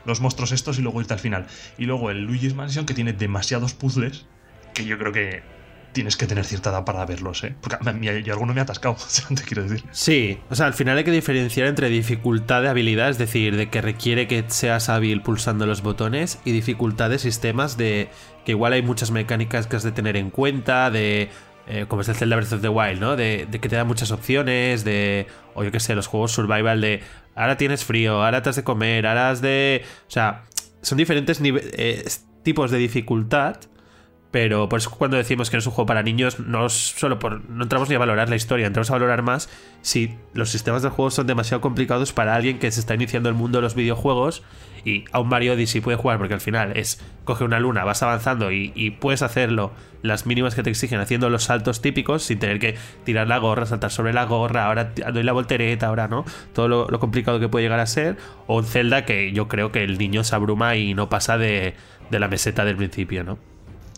los monstruos estos y luego irte al final. Y luego el Luigi's Mansion que tiene demasiados puzzles que yo creo que tienes que tener cierta edad para verlos, ¿eh? Porque yo alguno me ha atascado, te quiero decir. Sí, o sea, al final hay que diferenciar entre dificultad de habilidad, es decir, de que requiere que seas hábil pulsando los botones, y dificultad de sistemas de que igual hay muchas mecánicas que has de tener en cuenta, de eh, como es el Zelda Breath of the Wild, ¿no? De, que te da muchas opciones, de, o yo qué sé, los juegos survival de, ahora tienes frío, ahora te has de comer, ahora has de... O sea, son diferentes eh, tipos de dificultad, pero por eso cuando decimos que no es un juego para niños, no solo por. no entramos ni a valorar la historia, entramos a valorar más si los sistemas del juego son demasiado complicados para alguien que se está iniciando el mundo de los videojuegos y a un Mario Odyssey puede jugar, porque al final es coge una luna, vas avanzando y, puedes hacerlo las mínimas que te exigen haciendo los saltos típicos sin tener que tirar la gorra, saltar sobre la gorra, ahora doy la voltereta, ahora no, todo lo, lo complicado que puede llegar a ser, o un Zelda que yo creo que el niño se abruma y no pasa de, de la meseta del principio, ¿no?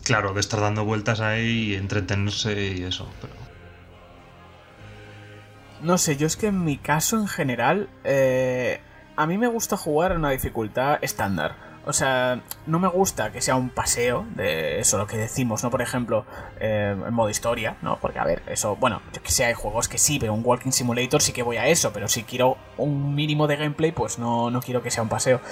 Claro, de estar dando vueltas ahí y entretenerse y eso, pero... No sé, yo es que en mi caso en general, eh, a mí me gusta jugar en una dificultad estándar. O sea, no me gusta que sea un paseo de eso, lo que decimos, ¿no? Por ejemplo, eh, en modo historia, ¿no? Porque, a ver, eso, bueno, yo que sé, hay juegos que sí, pero un Walking Simulator sí que voy a eso, pero si quiero un mínimo de gameplay, pues no, no quiero que sea un paseo.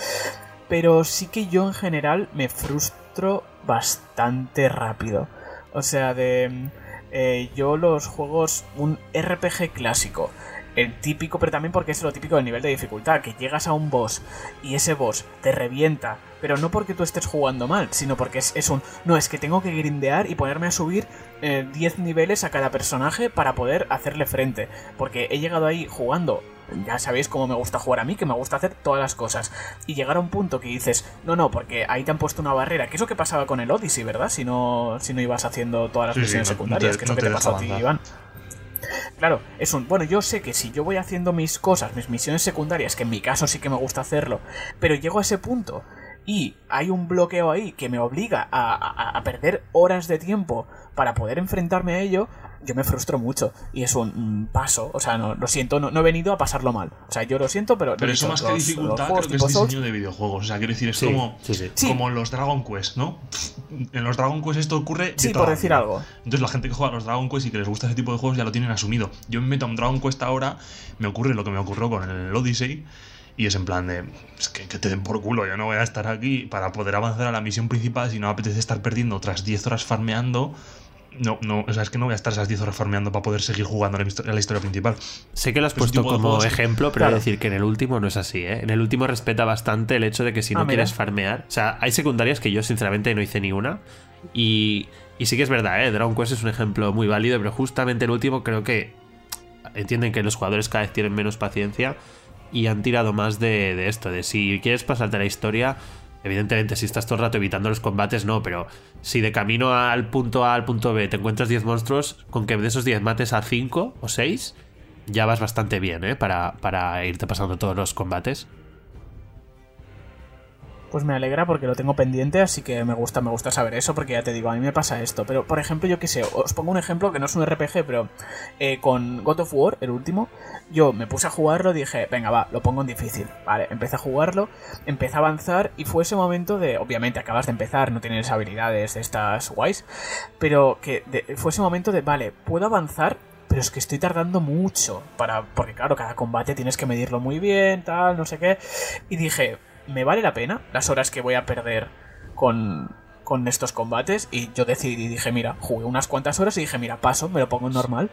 Pero sí que yo en general me frustro bastante rápido. O sea, de... Eh, yo los juegos, un RPG clásico, el típico, pero también porque es lo típico del nivel de dificultad, que llegas a un boss y ese boss te revienta, pero no porque tú estés jugando mal, sino porque es, es un, no, es que tengo que grindear y ponerme a subir eh, 10 niveles a cada personaje para poder hacerle frente, porque he llegado ahí jugando ya sabéis cómo me gusta jugar a mí, que me gusta hacer todas las cosas. Y llegar a un punto que dices, no, no, porque ahí te han puesto una barrera, que es lo que pasaba con el Odyssey, ¿verdad? Si no, si no ibas haciendo todas las sí, misiones sí, no, secundarias, no te, que es lo que te pasó a ti, Iván. Claro, es un. Bueno, yo sé que si yo voy haciendo mis cosas, mis misiones secundarias, que en mi caso sí que me gusta hacerlo, pero llego a ese punto y hay un bloqueo ahí que me obliga a, a, a perder horas de tiempo para poder enfrentarme a ello, yo me frustro mucho y es un paso, o sea, no, lo siento, no, no, he venido a pasarlo mal. O sea, yo lo siento, pero... Pero eso más que dificultad los creo que es diseño de videojuegos. O sea, quiero decir, es Sí, como, sí, sí. Sí. como los Dragon Quest, ¿no? En los Dragon Quest esto ocurre... de Sí, toda por decir vida. algo. Entonces la gente que juega a los Dragon Quest y que les gusta ese tipo de juegos ya lo tienen asumido. Yo me meto a un Dragon Quest ahora, me ocurre lo que me ocurrió con el Odyssey, Y es en plan de, es que, que te den por culo, yo no voy a estar aquí para poder avanzar a la misión principal si no me apetece estar perdiendo otras 10 horas farmeando. No, no, o sea, es que no voy a estar esas 10 horas farmeando para poder seguir jugando a la, histo- a la historia principal. Sé que lo has Pues puesto como juegos- ejemplo, pero Claro. voy a decir que en el último no es así, ¿eh? En el último respeta bastante el hecho de que si no Ah, mira. quieres farmear. O sea, hay secundarias que yo sinceramente no hice ni una. Y, y sí que es verdad, ¿eh? Dragon Quest es un ejemplo muy válido, pero justamente el último creo que entienden que los jugadores cada vez tienen menos paciencia y han tirado más de, de esto, de si quieres pasarte la historia, evidentemente si estás todo el rato evitando los combates, no, pero si de camino al punto A al punto B te encuentras 10 monstruos, con que de esos 10 mates a 5 o 6, ya vas bastante bien, ¿eh? Para, para irte pasando todos los combates. Pues me alegra porque lo tengo pendiente, así que me gusta, me gusta saber eso, porque ya te digo, a mí me pasa esto. Pero, por ejemplo, yo qué sé, os pongo un ejemplo que no es un RPG, pero eh, con God of War, el último, yo me puse a jugarlo dije, venga, va, lo pongo en difícil. Vale, empecé a jugarlo, empecé a avanzar y fue ese momento de, obviamente, acabas de empezar, no tienes habilidades de estas guays, pero que fue ese momento de, vale, puedo avanzar, pero es que estoy tardando mucho para porque claro cada combate tienes que medirlo muy bien tal no sé qué y dije me vale la pena las horas que voy a perder con con estos combates y yo decidí dije mira jugué unas cuantas horas y dije mira paso me lo pongo en normal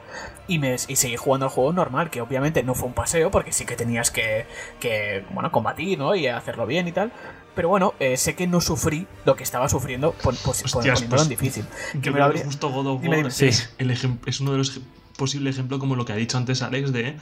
y me y seguí jugando al juego normal que obviamente no fue un paseo porque sí que tenías que que bueno combatir no y hacerlo bien y tal pero bueno eh, sé que no sufrí lo que estaba sufriendo pos- pon- Hostias, poniéndolo pues, en difícil Yo Que me lo habría- justo God of War dime. Sí. es, el es uno de los ej- posibles ejemplos como lo que ha dicho antes Alex de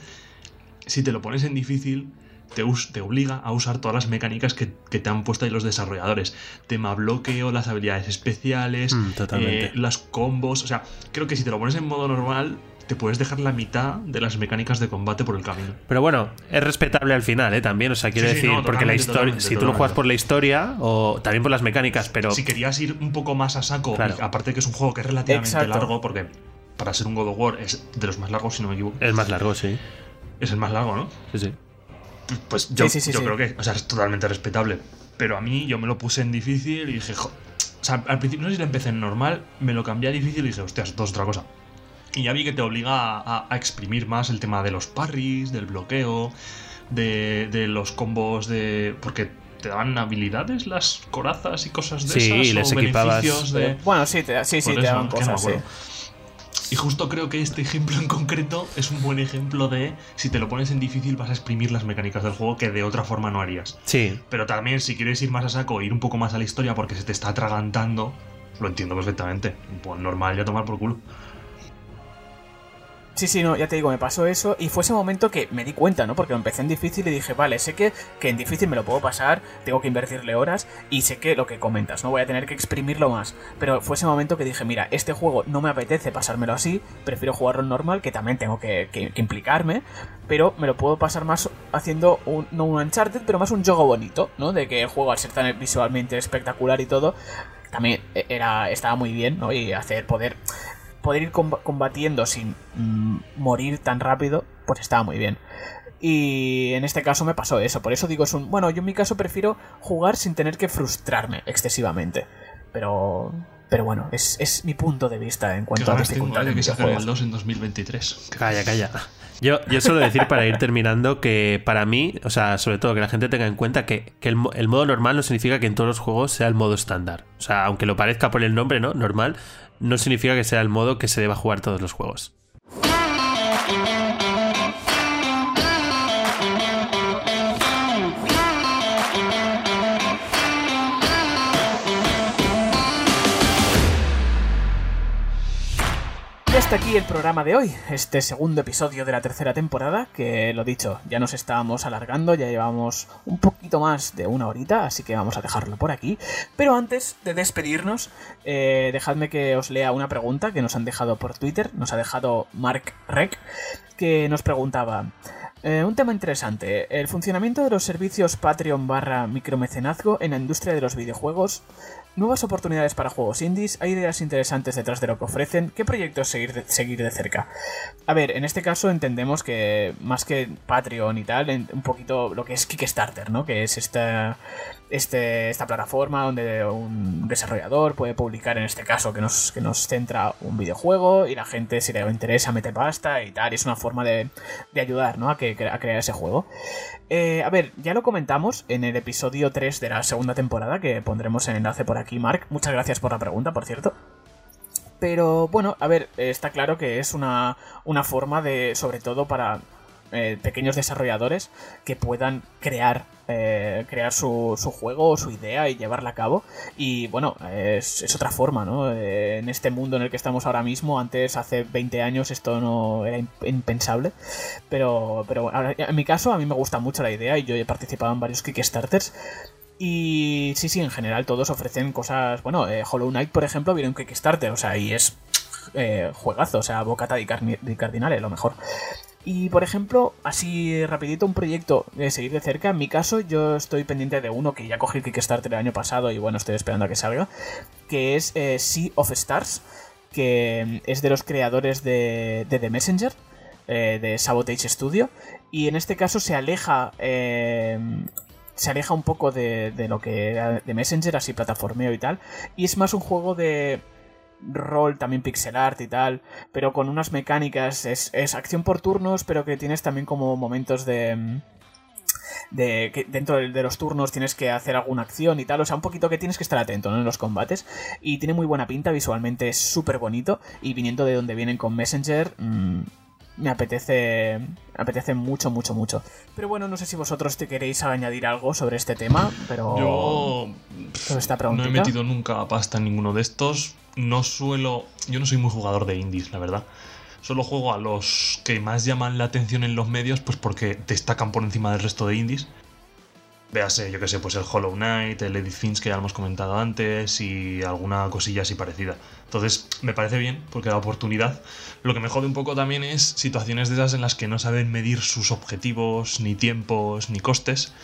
si te lo pones en difícil te, obliga a usar todas las mecánicas que, que te han puesto ahí los desarrolladores. Tema bloqueo, las habilidades especiales, Mm, totalmente. eh, las combos. O sea, creo que si te lo pones en modo normal, te puedes dejar la mitad de las mecánicas de combate por el camino. Pero bueno, es respetable al final, ¿eh? También, o sea, quiero Sí, sí, decir, no, porque la historia, si tú lo juegas por la historia o también por las mecánicas, pero Si querías ir un poco más a saco, Claro. aparte que es un juego que es relativamente Exacto. largo, porque para ser un God of War es de los más largos, si no me equivoco. es más largo, sí. Es el más largo, ¿no? Sí, sí. Pues yo, Sí, sí, sí, yo sí. creo que o sea, es totalmente respetable. Pero a mí yo me lo puse en difícil y dije, jo- o sea, al principio no sé si lo empecé en normal, me lo cambié a difícil y dije, hostia, esto es otra cosa. Y ya vi que te obliga a, a- a exprimir más el tema de los parries, del bloqueo, de, de los combos de... Porque te daban habilidades las corazas y cosas de Sí, esas. y les o equipabas- beneficios de... bueno sí te, sí sí te daban que no cosas sí. Y justo creo que este ejemplo en concreto es un buen ejemplo de si te lo pones en difícil vas a exprimir las mecánicas del juego que de otra forma no harías. Sí, Pero también si quieres ir más a saco, ir un poco más a la historia porque se te está atragantando, lo entiendo perfectamente. Pues normal ya tomar por culo. Sí, sí, no, ya te digo, me pasó eso y fue ese momento que me di cuenta, ¿no? Porque lo empecé en difícil y dije, vale, sé que, que en difícil me lo puedo pasar, tengo que invertirle horas y sé que lo que comentas, no voy a tener que exprimirlo más. Pero fue ese momento que dije, mira, este juego no me apetece pasármelo así, prefiero jugarlo normal, que también tengo que, que- implicarme, pero me lo puedo pasar más haciendo un, no un Uncharted, pero más un juego bonito, ¿no? De que el juego al ser tan visualmente espectacular y todo, también era, estaba muy bien, ¿no? Y hacer poder poder ir comba- combatiendo sin mm, morir tan rápido, pues estaba muy bien. Y en este caso me pasó eso, por eso digo, es un... Bueno, yo en mi caso prefiero jugar sin tener que frustrarme excesivamente. Pero... Pero bueno, es, es mi punto de vista en Que cuanto a tengo dificultad que saquen el videojuegos. 2 en 2023. calla, calla. Yo, yo suelo decir para ir terminando que para mí, o sea, sobre todo que la gente tenga en cuenta que, que el, mo- el modo normal no significa que en todos los juegos sea el modo estándar. O sea, aunque lo parezca por el nombre, ¿no? Normal, no significa que sea el modo que se deba jugar todos los juegos. Hasta aquí el programa de hoy, este segundo episodio de la tercera temporada, que lo dicho, ya nos estábamos alargando, ya llevamos un poquito más de una horita, así que vamos a dejarlo por aquí. Pero antes de despedirnos, eh, dejadme que os lea una pregunta que nos han dejado por Twitter, nos ha dejado Mark Rec, que nos preguntaba... eh, un tema interesante, el funcionamiento de los servicios Patreon barra micromecenazgo en la industria de los videojuegos Nuevas oportunidades para juegos indies, hay ideas interesantes detrás de lo que ofrecen, ¿qué proyectos seguir de, seguir de cerca? A ver, en este caso entendemos que más que Patreon y tal, un poquito lo que es Kickstarter, ¿no? Que es esta, este, esta plataforma donde un desarrollador puede publicar, en este caso, que nos, que nos centra un videojuego y la gente, si le interesa, mete pasta y tal, y es una forma de, de ayudar, ¿no? A que a crear ese juego. Eh, a ver, ya lo comentamos en el episodio 3 de la segunda temporada, que pondremos el enlace por aquí, Mark. Muchas gracias por la pregunta, por cierto. Pero bueno, a ver, está claro que es una, una forma de, sobre todo para eh, pequeños desarrolladores que puedan crear, eh, crear su, su, juego su idea y llevarla a cabo. Y bueno, es, otra forma, ¿no? Eh, en este mundo en el que estamos ahora mismo, antes, hace 20 años, esto no era impensable. Pero, pero en mi caso, a mí me gusta mucho la idea y yo he participado en varios Kickstarters. Y sí, sí, en general todos ofrecen cosas. Bueno, Hollow Knight, por ejemplo, viene un Kickstarter, o sea, y es juegazo, o sea, bocata di, cardinales, lo mejor. Y por ejemplo, así rapidito un proyecto de seguir de cerca. En mi caso, yo estoy pendiente de uno que ya cogí el Kickstarter el año pasado y bueno, estoy esperando a que salga. Que es eh, Sea of Stars. Que es de los creadores de, The Messenger. Eh, de Sabotage Studio. Y en este caso se aleja. Eh, se aleja un poco de, de lo que era de Messenger, así plataformeo y tal. Y es más un juego de rol, también pixel art y tal, pero con unas mecánicas, es, acción por turnos, pero que tienes también como momentos de... De que dentro de, los turnos tienes que hacer alguna acción y tal, o sea, un poquito que tienes que estar atento en los combates. Y tiene muy buena pinta, visualmente es súper bonito. Y viniendo de donde vienen con Messenger, mm, me apetece, me apetece mucho, mucho, mucho. Pero bueno, no sé si vosotros te queréis añadir algo sobre este tema, pero... Yo no he metido nunca pasta en ninguno de estos. No suelo... Yo no soy muy jugador de indies, la verdad. Solo juego a los que más llaman la atención en los medios, pues porque destacan por encima del resto de indies. Véase, yo que sé, pues el Hollow Knight, el Edith Finch que ya hemos comentado antes y alguna cosilla así parecida. Entonces, me parece bien porque da oportunidad. Lo que me jode un poco también es situaciones de esas en las que no saben medir sus objetivos, ni tiempos, ni costes.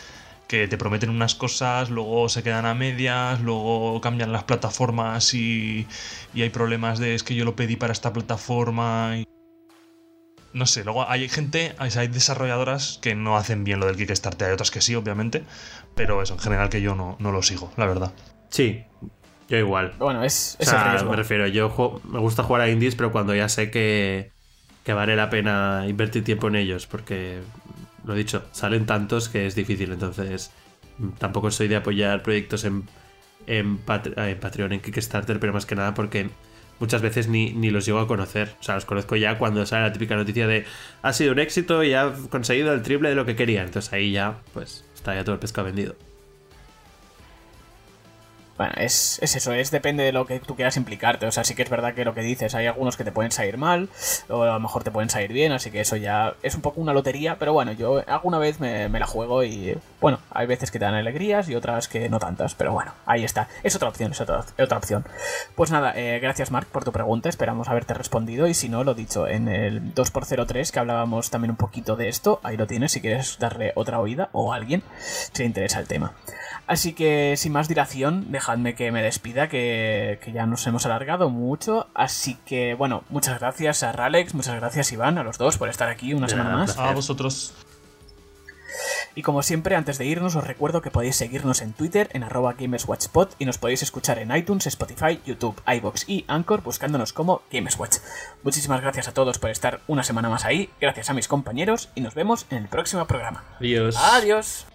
Que te prometen unas cosas, luego se quedan a medias, luego cambian las plataformas y, y hay problemas de es que yo lo pedí para esta plataforma. Y no sé, luego hay gente, hay desarrolladoras que no hacen bien lo del Kickstarter, hay otras que sí, obviamente, pero eso, en general que yo no, no lo sigo, la verdad. Sí, yo igual. Bueno, es, o sea, me refiero, yo me gusta jugar a indies, pero cuando ya sé que, que vale la pena invertir tiempo en ellos, porque, lo he dicho, salen tantos que es difícil, entonces tampoco soy de apoyar proyectos en, en, en Patreon, en Kickstarter, pero más que nada porque muchas veces ni, ni, los llego a conocer. O sea, los conozco ya cuando sale la típica noticia de ha sido un éxito y ha conseguido el triple de lo que quería. Entonces ahí ya, pues, está ya todo el pescado vendido. Bueno, es, eso, es depende de lo que tú quieras implicarte. O sea, sí que es verdad que lo que dices, hay algunos que te pueden salir mal, o a lo mejor te pueden salir bien, así que eso ya es un poco una lotería, pero bueno, yo alguna vez me, la juego y bueno, hay veces que te dan alegrías y otras que no tantas, pero bueno, ahí está. Es otra opción, es otra, otra opción. Pues nada, eh, gracias Mark por tu pregunta, esperamos haberte respondido y si no, lo dicho, en el 2x03 que hablábamos también un poquito de esto, ahí lo tienes si quieres darle otra oída o a alguien si le interesa el tema. Así que sin más dilación, dejadme que me despida, que, ya nos hemos alargado mucho. Así que bueno, muchas gracias a Ralex, muchas gracias Iván, a los dos por estar aquí una semana más. A vosotros. Y como siempre, antes de irnos, os recuerdo que podéis seguirnos en Twitter, en arroba GamersWatchPod, y nos podéis escuchar en iTunes, Spotify, YouTube, iBox y Anchor buscándonos como GamersWatch. Muchísimas gracias a todos por estar una semana más ahí, gracias a mis compañeros, y nos vemos en el próximo programa. Adiós. Adiós.